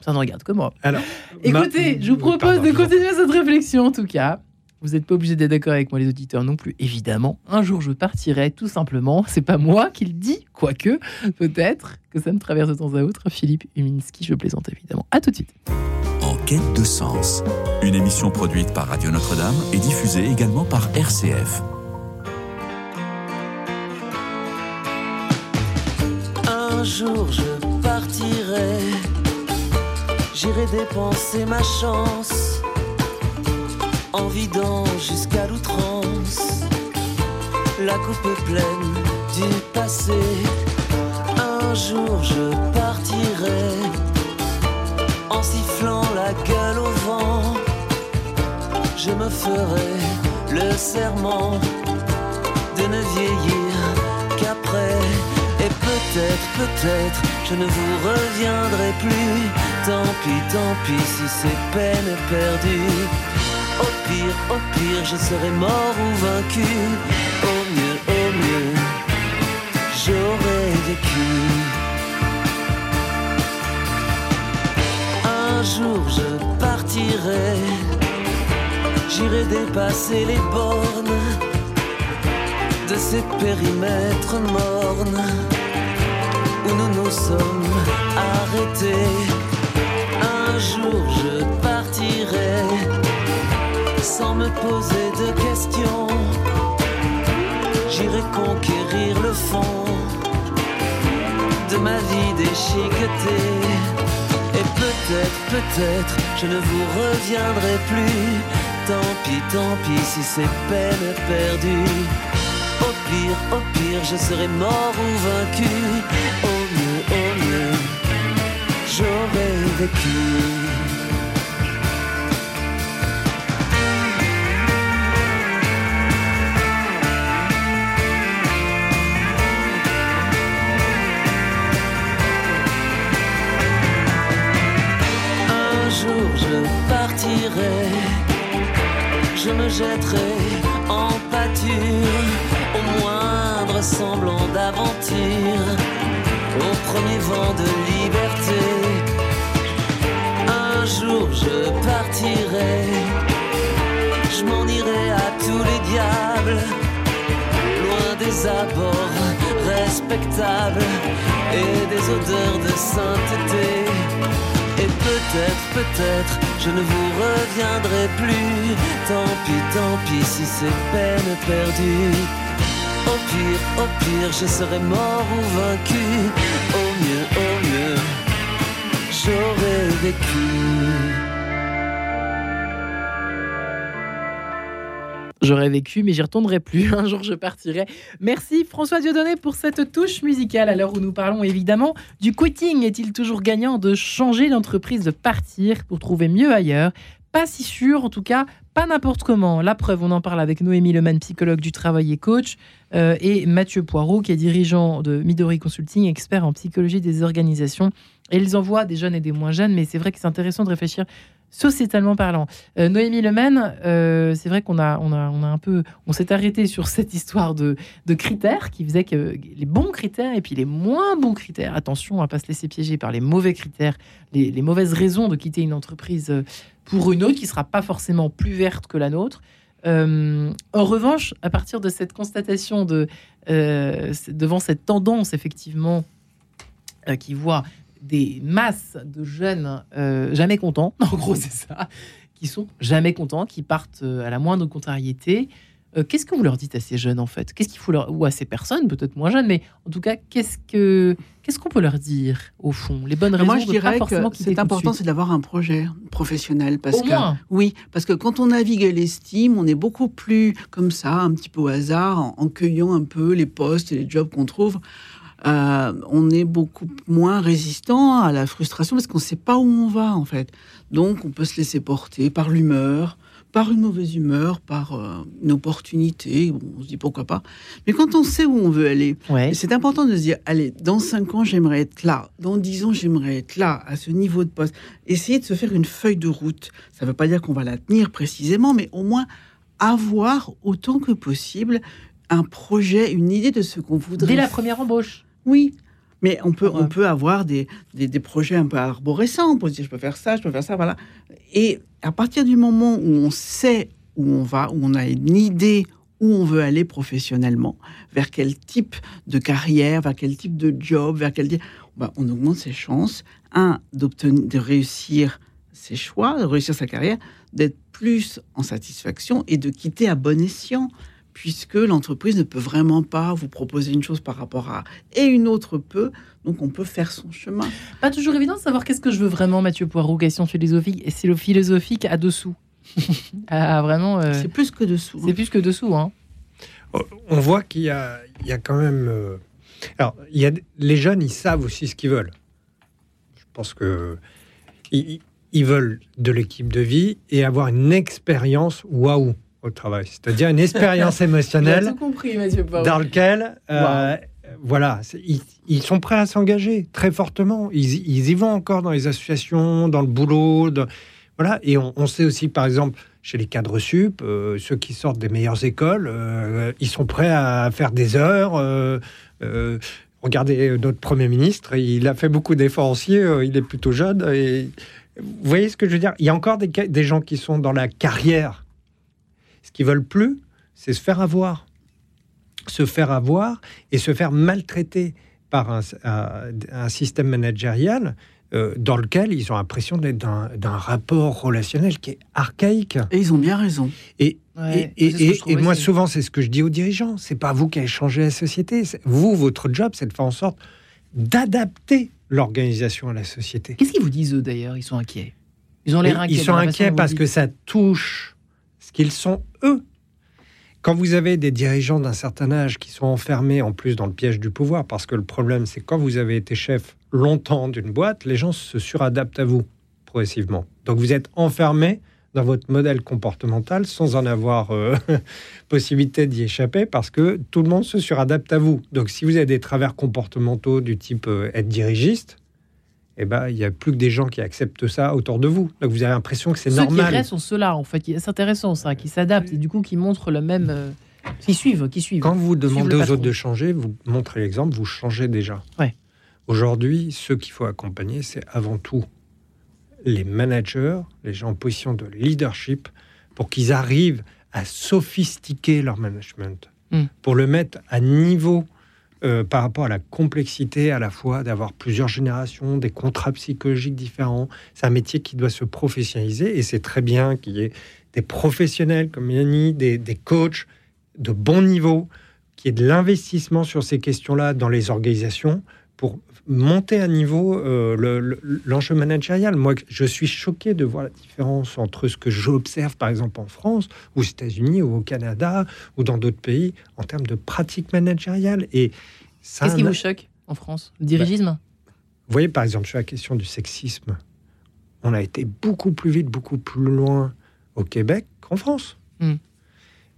ça ne regarde que moi. Alors, écoutez, je vous propose de continuer cette réflexion en tout cas. Vous n'êtes pas obligé d'être d'accord avec moi, les auditeurs non plus, évidemment. Un jour, je partirai, tout simplement. C'est pas moi qui le dis, quoique, peut-être que ça me traverse de temps à autre. Philippe Huminski, je plaisante évidemment. À tout de suite. En quête de sens, une émission produite par Radio Notre-Dame et diffusée également par RCF. Un jour, je partirai. J'irai dépenser ma chance en vidant jusqu'à l'outrance. La coupe pleine du passé. Un jour je partirai en sifflant la gueule au vent. je me ferai le serment de ne vieillir qu'après. Et peut-être, peut-être, je ne vous reviendrai plus. Tant pis, tant pis si c'est peine perdue. Au pire, au pire, je serai mort ou vaincu. Au mieux, au mieux, j'aurais vécu. Un jour je partirai, j'irai dépasser les bornes de ces périmètres mornes où nous nous sommes arrêtés. Un jour je partirai sans me poser de questions. J'irai conquérir le fond de ma vie déchiquetée. Et peut-être, peut-être, je ne vous reviendrai plus. Tant pis, tant pis si c'est peine perdue. Au pire, au pire, je serai mort ou vaincu. Au mieux, au mieux, j'aurais vécu. Je partirai, je me jetterai en pâture au moindre semblant d'aventure, au premier vent de liberté. Un jour je partirai, je m'en irai à tous les diables, loin des abords respectables et des odeurs de sainteté. Peut-être, peut-être, je ne vous reviendrai plus. Tant pis, tant pis si c'est peine perdue. Au pire, au pire, je serai mort ou vaincu. Au mieux, au mieux, j'aurais vécu. J'aurais vécu, mais j'y retournerai plus. Un jour, je partirai. Merci François Dieudonné pour cette touche musicale à l'heure où nous parlons évidemment du quitting. Est-il toujours gagnant de changer d'entreprise, de partir pour trouver mieux ailleurs? Pas si sûr, en tout cas, pas n'importe comment. La preuve, on en parle avec Noémie Leman, psychologue du travail et coach, euh, et Mathieu Poirot, qui est dirigeant de Midori Consulting, expert en psychologie des organisations. Et ils envoient des jeunes et des moins jeunes, mais c'est vrai que c'est intéressant de réfléchir sociétalement parlant. Euh, Noémie Leman, euh, c'est vrai qu'on a, on a, on a un peu, on s'est arrêté sur cette histoire de, critères qui faisait que les bons critères et puis les moins bons critères. Attention à pas se laisser piéger par les mauvais critères, les, mauvaises raisons de quitter une entreprise euh, pour une autre qui sera pas forcément plus verte que la nôtre. Euh, en revanche, à partir de cette constatation de devant cette tendance effectivement qui voit des masses de jeunes euh, jamais contents, en gros c'est ça, qui sont jamais contents, qui partent euh, à la moindre contrariété. Euh, qu'est-ce que vous leur dites à ces jeunes en fait? Qu'est-ce qu'il faut leur ou à ces personnes peut-être moins jeunes, mais en tout cas qu'est-ce que qu'est-ce qu'on peut leur dire au fond? Les bonnes raisons Moi, je de pas dirais forcément que c'est important, c'est d'avoir un projet professionnel. Parce Au que, moins. Oui, parce que quand on navigue à l'estime, on est beaucoup plus comme ça, un petit peu au hasard, en, en cueillant un peu les postes et les jobs qu'on trouve. Euh, on est beaucoup moins résistant à la frustration parce qu'on ne sait pas où on va en fait. Donc on peut se laisser porter par l'humeur, par une mauvaise humeur, par euh, une opportunité. Bon, on se dit pourquoi pas. Mais quand on sait où on veut aller, Ouais. c'est important de se dire, allez, dans 5 ans, j'aimerais être là. Dans 10 ans, j'aimerais être là, à ce niveau de poste. Essayer de se faire une feuille de route. Ça ne veut pas dire qu'on va la tenir précisément, mais au moins avoir autant que possible un projet, une idée de ce qu'on voudrait. Dès la première embauche. Oui. Mais on peut, on peut avoir des, des, des projets un peu arborescents. On peut se dire, je peux faire ça, je peux faire ça, voilà. Et à partir du moment où on sait où on va, où on a une idée où on veut aller professionnellement, vers quel type de carrière, vers quel type de job, vers quel... Ben, on augmente ses chances, un, d'obtenir, de réussir ses choix, de réussir sa carrière, d'être plus en satisfaction et de quitter à bon escient, puisque l'entreprise ne peut vraiment pas vous proposer une chose par rapport à... Et une autre peut, donc on peut faire son chemin. Pas toujours évident de savoir qu'est-ce que je veux vraiment, Mathieu Poirot. Question philosophique. Et c'est le philosophique à dessous. ah, vraiment, euh, C'est plus que dessous. hein. c'est plus que dessous. Hein. On voit qu'il y a, il y a quand même. euh, Alors, il y a, les jeunes, ils savent aussi ce qu'ils veulent. Je pense que ils veulent de l'équipe de vie et avoir une expérience waouh au travail, c'est-à-dire une expérience émotionnelle compris, dans lequel, euh, voilà, ils, sont prêts à s'engager très fortement. Ils, y vont encore dans les associations, dans le boulot, voilà. Et on, sait aussi, par exemple, chez les cadres sup, euh, ceux qui sortent des meilleures écoles, euh, ils sont prêts à faire des heures. regardez notre premier ministre, il a fait beaucoup d'efforts aussi. il est plutôt jeune et vous voyez ce que je veux dire? Il y a encore des, des gens qui sont dans la carrière qu'ils veulent plus, c'est se faire avoir. Se faire avoir et se faire maltraiter par un, système managérial euh, dans lequel ils ont l'impression d'être d'un rapport relationnel qui est archaïque. Et ils ont bien raison. Et, et, moi, souvent, c'est ce que je dis aux dirigeants. C'est pas vous qui avez changé la société. Vous, votre job, c'est de faire en sorte d'adapter l'organisation à la société. Qu'est-ce qu'ils vous disent, eux, d'ailleurs? Ils sont inquiets. Ils ont l'air inquiets. Ils sont inquiets parce que ça touche ce qu'ils sont eux. Quand vous avez des dirigeants d'un certain âge qui sont enfermés en plus dans le piège du pouvoir, parce que le problème c'est quand vous avez été chef longtemps d'une boîte, les gens se suradaptent à vous progressivement. Donc vous êtes enfermé dans votre modèle comportemental sans en avoir euh, possibilité d'y échapper parce que tout le monde se suradapte à vous. Donc si vous avez des travers comportementaux du type euh, être dirigiste, eh ben, il n'y a plus que des gens qui acceptent ça autour de vous. Donc vous avez l'impression que c'est normal. Ceux qui restent sont ceux-là, en fait. C'est intéressant, ça, qui s'adaptent et du coup qui montrent le même. Euh, qui suivent, qui suivent. Quand vous demandez aux autres de changer, vous montrez l'exemple, vous changez déjà. Ouais. Aujourd'hui, ceux qu'il faut accompagner, c'est avant tout les managers, les gens en position de leadership, pour qu'ils arrivent à sophistiquer leur management, hmm. pour le mettre à niveau euh, par rapport à la complexité à la fois d'avoir plusieurs générations, des contrats psychologiques différents. C'est un métier qui doit se professionnaliser et c'est très bien qu'il y ait des professionnels comme Yanni, des, des coachs de bon niveau, qu'il y ait de l'investissement sur ces questions-là dans les organisations pour monter à niveau euh, l'enjeu managérial. Moi, je suis choqué de voir la différence entre ce que j'observe, par exemple, en France, aux États-Unis, ou au Canada, ou dans d'autres pays, en termes de pratiques managériales. Et Qu'est-ce qui vous choque en France? Le dirigisme? Bah, Vous voyez, par exemple, sur la question du sexisme, on a été beaucoup plus vite, beaucoup plus loin au Québec qu'en France. Hmm.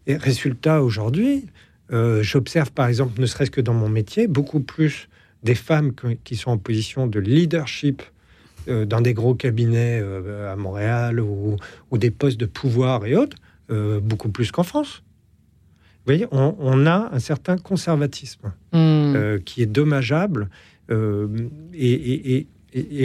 Et résultat, aujourd'hui, euh, j'observe, par exemple, ne serait-ce que dans mon métier, beaucoup plus des femmes qui sont en position de leadership euh, dans des gros cabinets euh, à Montréal ou, des postes de pouvoir et autres, euh, beaucoup plus qu'en France. Vous voyez, on, a un certain conservatisme hmm. qui est dommageable et,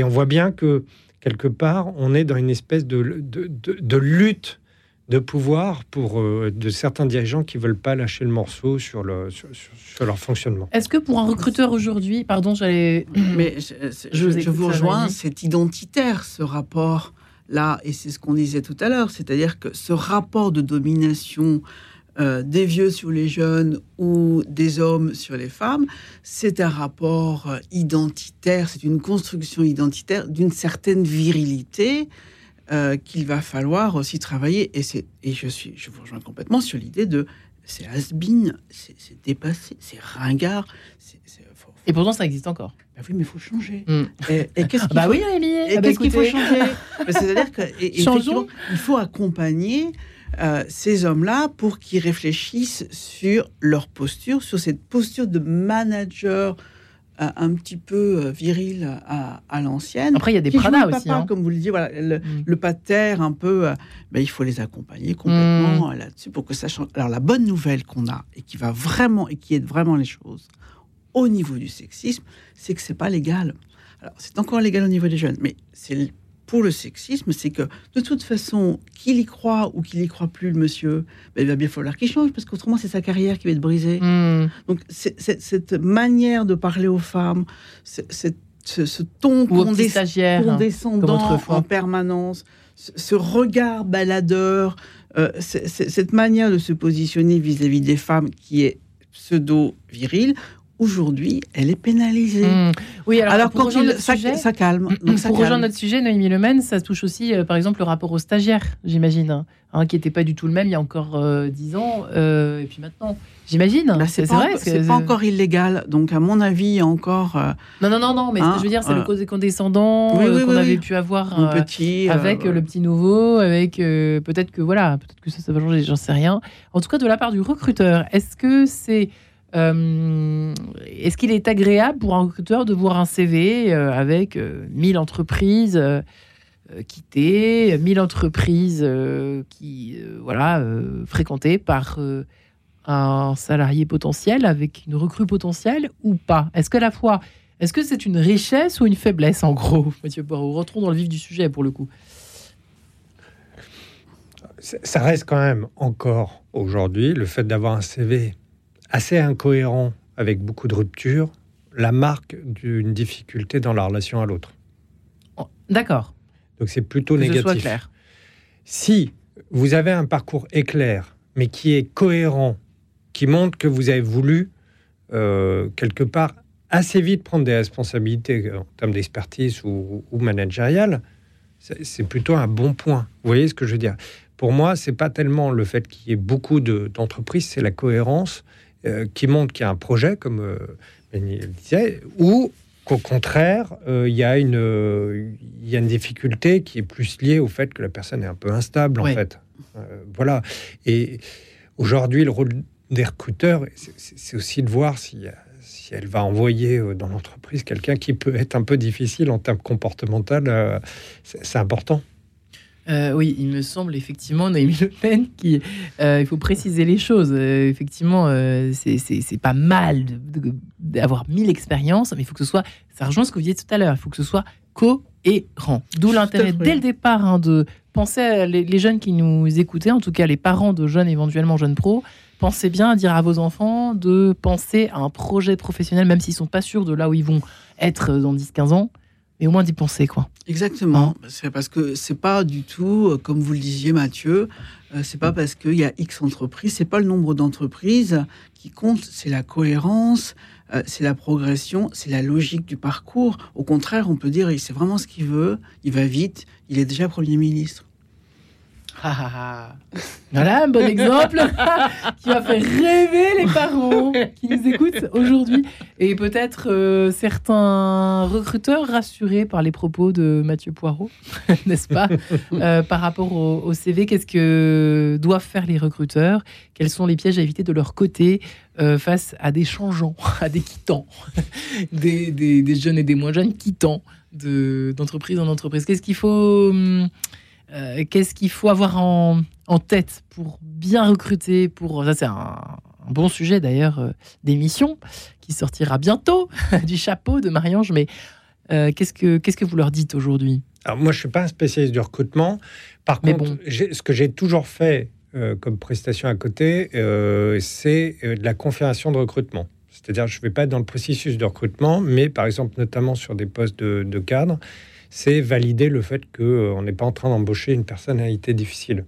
on voit bien que quelque part, on est dans une espèce de, de lutte de pouvoir pour euh, de certains dirigeants qui veulent pas lâcher le morceau sur, le, sur, leur fonctionnement. Est-ce que pour un recruteur aujourd'hui, pardon, j'allais... Mais je, vous, rejoins, c'est identitaire ce rapport là, et c'est ce qu'on disait tout à l'heure, c'est-à-dire que ce rapport de domination euh, des vieux sur les jeunes ou des hommes sur les femmes, c'est un rapport euh, identitaire, c'est une construction identitaire d'une certaine virilité euh, qu'il va falloir aussi travailler. Et, c'est, et je, suis, je vous rejoins complètement sur l'idée de c'est has-been, c'est, dépassé, c'est ringard. et pourtant, ça existe encore. Bah oui, mais il faut changer. Hmm. Et, qu'est-ce qu'il bah faut, oui, et ah bah qu'est-ce qu'il faut changer? Bah, C'est-à-dire qu'il faut accompagner euh, ces hommes-là pour qu'ils réfléchissent sur leur posture, sur cette posture de manager un petit peu euh, viril à, l'ancienne. Après, il y a des pradas aussi. Hein. Comme vous le dites, voilà, le, mm. pater un peu, euh, ben, il faut les accompagner complètement mm. là-dessus pour que ça change. Alors, la bonne nouvelle qu'on a et qui va vraiment et qui aide vraiment les choses au niveau du sexisme, c'est que c'est pas légal. Alors, c'est encore légal au niveau des jeunes, mais c'est pour le sexisme, c'est que de toute façon, qu'il y croit ou qu'il y croit plus, le monsieur, ben, il va bien falloir qu'il change, parce qu'autrement, c'est sa carrière qui va être brisée. Hmm. Donc, cette manière de parler aux femmes, ce, ton condescendant en permanence, ce, regard baladeur, euh, cette manière de se positionner vis-à-vis des femmes qui est pseudo-virile, aujourd'hui, elle est pénalisée. Mmh. Oui, alors, Alors, quand il, ça, sujet- ça calme. Mm, Donc, ça Pour calme. rejoindre notre sujet, Noémie Lemaine, ça touche aussi, euh, par exemple, le rapport aux stagiaires, j'imagine, hein, hein, qui n'était pas du tout le même il y a encore euh, dix ans, euh, et puis maintenant, j'imagine. Bah, c'est vrai. c'est pas encore illégal. Donc, à mon avis, il y a encore Non, non, non, non, mais ce Hein, que je veux dire, c'est le côté condescendant oui, oui, qu'on oui, avait pu avoir petit. avec le petit nouveau, avec peut-être que voilà, peut-être que ça, ça va changer, j'en sais rien. En tout cas, de la part du recruteur, est-ce que c'est euh, est-ce qu'il est agréable pour un recruteur de voir un CV euh, avec euh, 1000 entreprises euh, euh, quittées, 1000 entreprises qui voilà fréquentées par un salarié potentiel avec une recrue potentielle ou pas? Est-ce que la fois est-ce que c'est une richesse ou une faiblesse en gros Mathieu Poirot, rentrons dans le vif du sujet pour le coup. Ça reste quand même encore aujourd'hui le fait d'avoir un CV assez incohérent avec beaucoup de ruptures, la marque d'une difficulté dans la relation à l'autre. Oh, D'accord, Donc c'est plutôt que ce soit négatif. clair. Si vous avez un parcours éclair, mais qui est cohérent, qui montre que vous avez voulu euh, quelque part assez vite prendre des responsabilités en termes d'expertise ou, ou managériale, c'est plutôt un bon point. Vous voyez ce que je veux dire? Pour moi, c'est pas tellement le fait qu'il y ait beaucoup de- d'entreprises, c'est la cohérence euh, qui montre qu'il y a un projet, comme euh, Benny le disait, ou qu'au contraire, euh, il y, a une, euh, il y a une difficulté qui est plus liée au fait que la personne est un peu instable, en fait. Voilà. Et aujourd'hui, le rôle des recruteurs, c'est- aussi de voir si, si elle va envoyer dans l'entreprise quelqu'un qui peut être un peu difficile en termes comportementaux. c'est c'est important. Euh, oui, il me semble effectivement, Noémie Le Pen, qui, euh, il faut préciser les choses. Euh, effectivement, euh, c'est- pas mal d'avoir mille expériences, mais il faut que ce soit, ça rejoint ce que vous disiez tout à l'heure, il faut que ce soit cohérent. D'où l'intérêt dès le départ hein, de penser à les, les jeunes qui nous écoutaient, en tout cas les parents de jeunes, éventuellement jeunes pros, pensez bien à dire à vos enfants de penser à un projet professionnel, même s'ils sont pas sûrs de là où ils vont être dans 10-15 ans, mais au moins d'y penser, quoi. Exactement. C'est parce que c'est pas du tout, euh, comme vous le disiez, Mathieu, euh, c'est pas parce qu'il y a X entreprises, c'est pas le nombre d'entreprises qui compte, c'est la cohérence, euh, c'est la progression, c'est la logique du parcours. Au contraire, on peut dire, il sait vraiment ce qu'il veut, il va vite, il est déjà Premier ministre. Voilà un bon exemple. Qui va faire rêver les parents qui nous écoutent aujourd'hui. Et peut-être euh, certains recruteurs rassurés par les propos de Mathieu Poirot, n'est-ce pas Euh, Par rapport au, CV, qu'est-ce que doivent faire les recruteurs? Quels sont les pièges à éviter de leur côté euh, face à des changeants, à des quittants, des, jeunes et des moins jeunes quittants de- d'entreprise en entreprise. Qu'est-ce qu'il faut... hum, euh, Qu'est-ce qu'il faut avoir en, en tête pour bien recruter pour ça c'est un, un bon sujet d'ailleurs euh, d'émission qui sortira bientôt du chapeau de Marie-Ange mais euh, qu'est-ce que qu'est-ce que vous leur dites aujourd'hui? Alors moi, je suis pas un spécialiste du recrutement. Par Mais contre, bon. ce que j'ai toujours fait euh, comme prestation à côté, c'est de la confirmation de recrutement. C'est-à-dire, je ne vais pas être dans le processus de recrutement, mais par exemple, notamment sur des postes de, de cadre, c'est valider le fait qu'on n'est pas en train d'embaucher une personnalité difficile.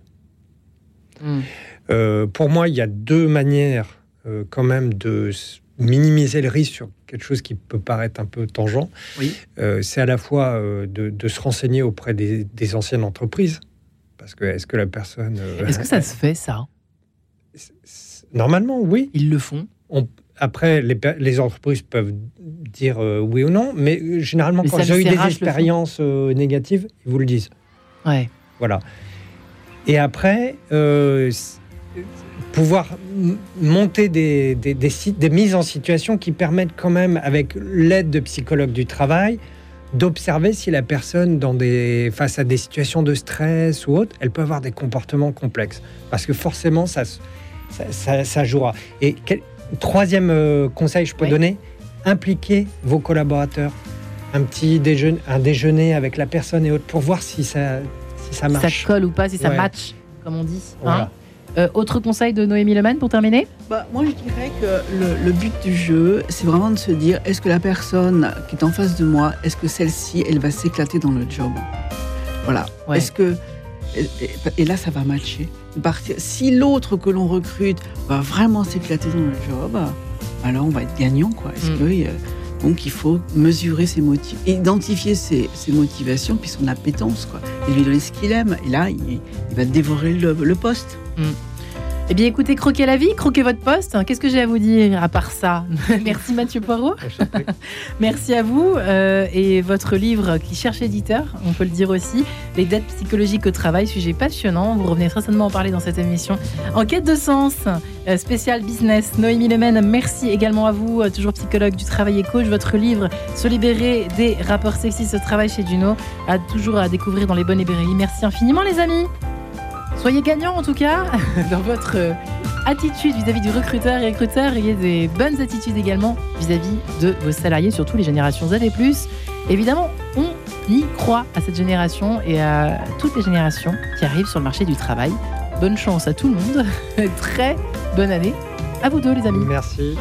Euh, pour moi, il y a deux manières euh, quand même de minimiser le risque sur quelque chose qui peut paraître un peu tangent. Oui. Euh, c'est à la fois euh, de, de se renseigner auprès des, des anciennes entreprises. Parce que est-ce que la personne... euh, est-ce que ça se fait ça? Normalement, oui. ils le font? Après, les, entreprises peuvent dire euh, oui ou non, mais euh, généralement, Les quand ils ont eu des expériences euh, négatives, ils vous le disent. ouais Voilà. Et après, euh, pouvoir monter des, des, des sites, des mises en situation qui permettent quand même, avec l'aide de psychologues du travail, d'observer si la personne, dans des, face à des situations de stress ou autre, elle peut avoir des comportements complexes. Parce que forcément, ça, ça, ça- ça jouera. Et quel- troisième euh, conseil que je peux Oui. donner, impliquez vos collaborateurs. Un petit déjeuner, un déjeuner avec la personne et autres pour voir si ça, si ça si marche. ça colle ou pas si ça Ouais. match comme on dit hein. Euh, autre conseil de Noémie Leman pour terminer? Bah, moi, je dirais que le, le but du jeu, c'est vraiment de se dire est-ce que la personne qui est en face de moi, est-ce que celle-ci, elle va s'éclater dans le job? Voilà. Ouais. Est-ce que. Et, et- et là, ça va matcher. Partir- Si l'autre que l'on recrute va vraiment s'éclater dans le job, alors on va être gagnant. Quoi. Mm. que, euh, donc il faut mesurer ses motifs, identifier ses, ses motivations, puis son appétence, quoi, et lui donner ce qu'il aime. Et là, il, il va dévorer le, le poste. Eh bien, écoutez, croquez la vie, croquez votre poste. Qu'est-ce que j'ai à vous dire à part ça? Merci Mathieu Poirot. Merci à vous. euh, et votre livre qui cherche éditeur, on peut le dire aussi, Les dettes psychologiques au travail, sujet passionnant. Vous revenez très certainement en parler dans cette émission. En quête de sens, euh, spécial business. Noémie Lemen, merci également à vous, euh, toujours psychologue du travail et coach. Votre livre Se libérer des rapports sexistes au travail chez Duno, a toujours à découvrir dans les bonnes librairies. Merci infiniment, les amis. Soyez gagnants en tout cas dans votre euh, attitude vis-à-vis du recruteur et recruteur. Ayez des bonnes attitudes également vis-à-vis de vos salariés, surtout les générations Z et plus. Évidemment, on y croit à cette génération et à toutes les générations qui arrivent sur le marché du travail. Bonne chance à tout le monde. Très bonne année. À vous deux les amis. Merci.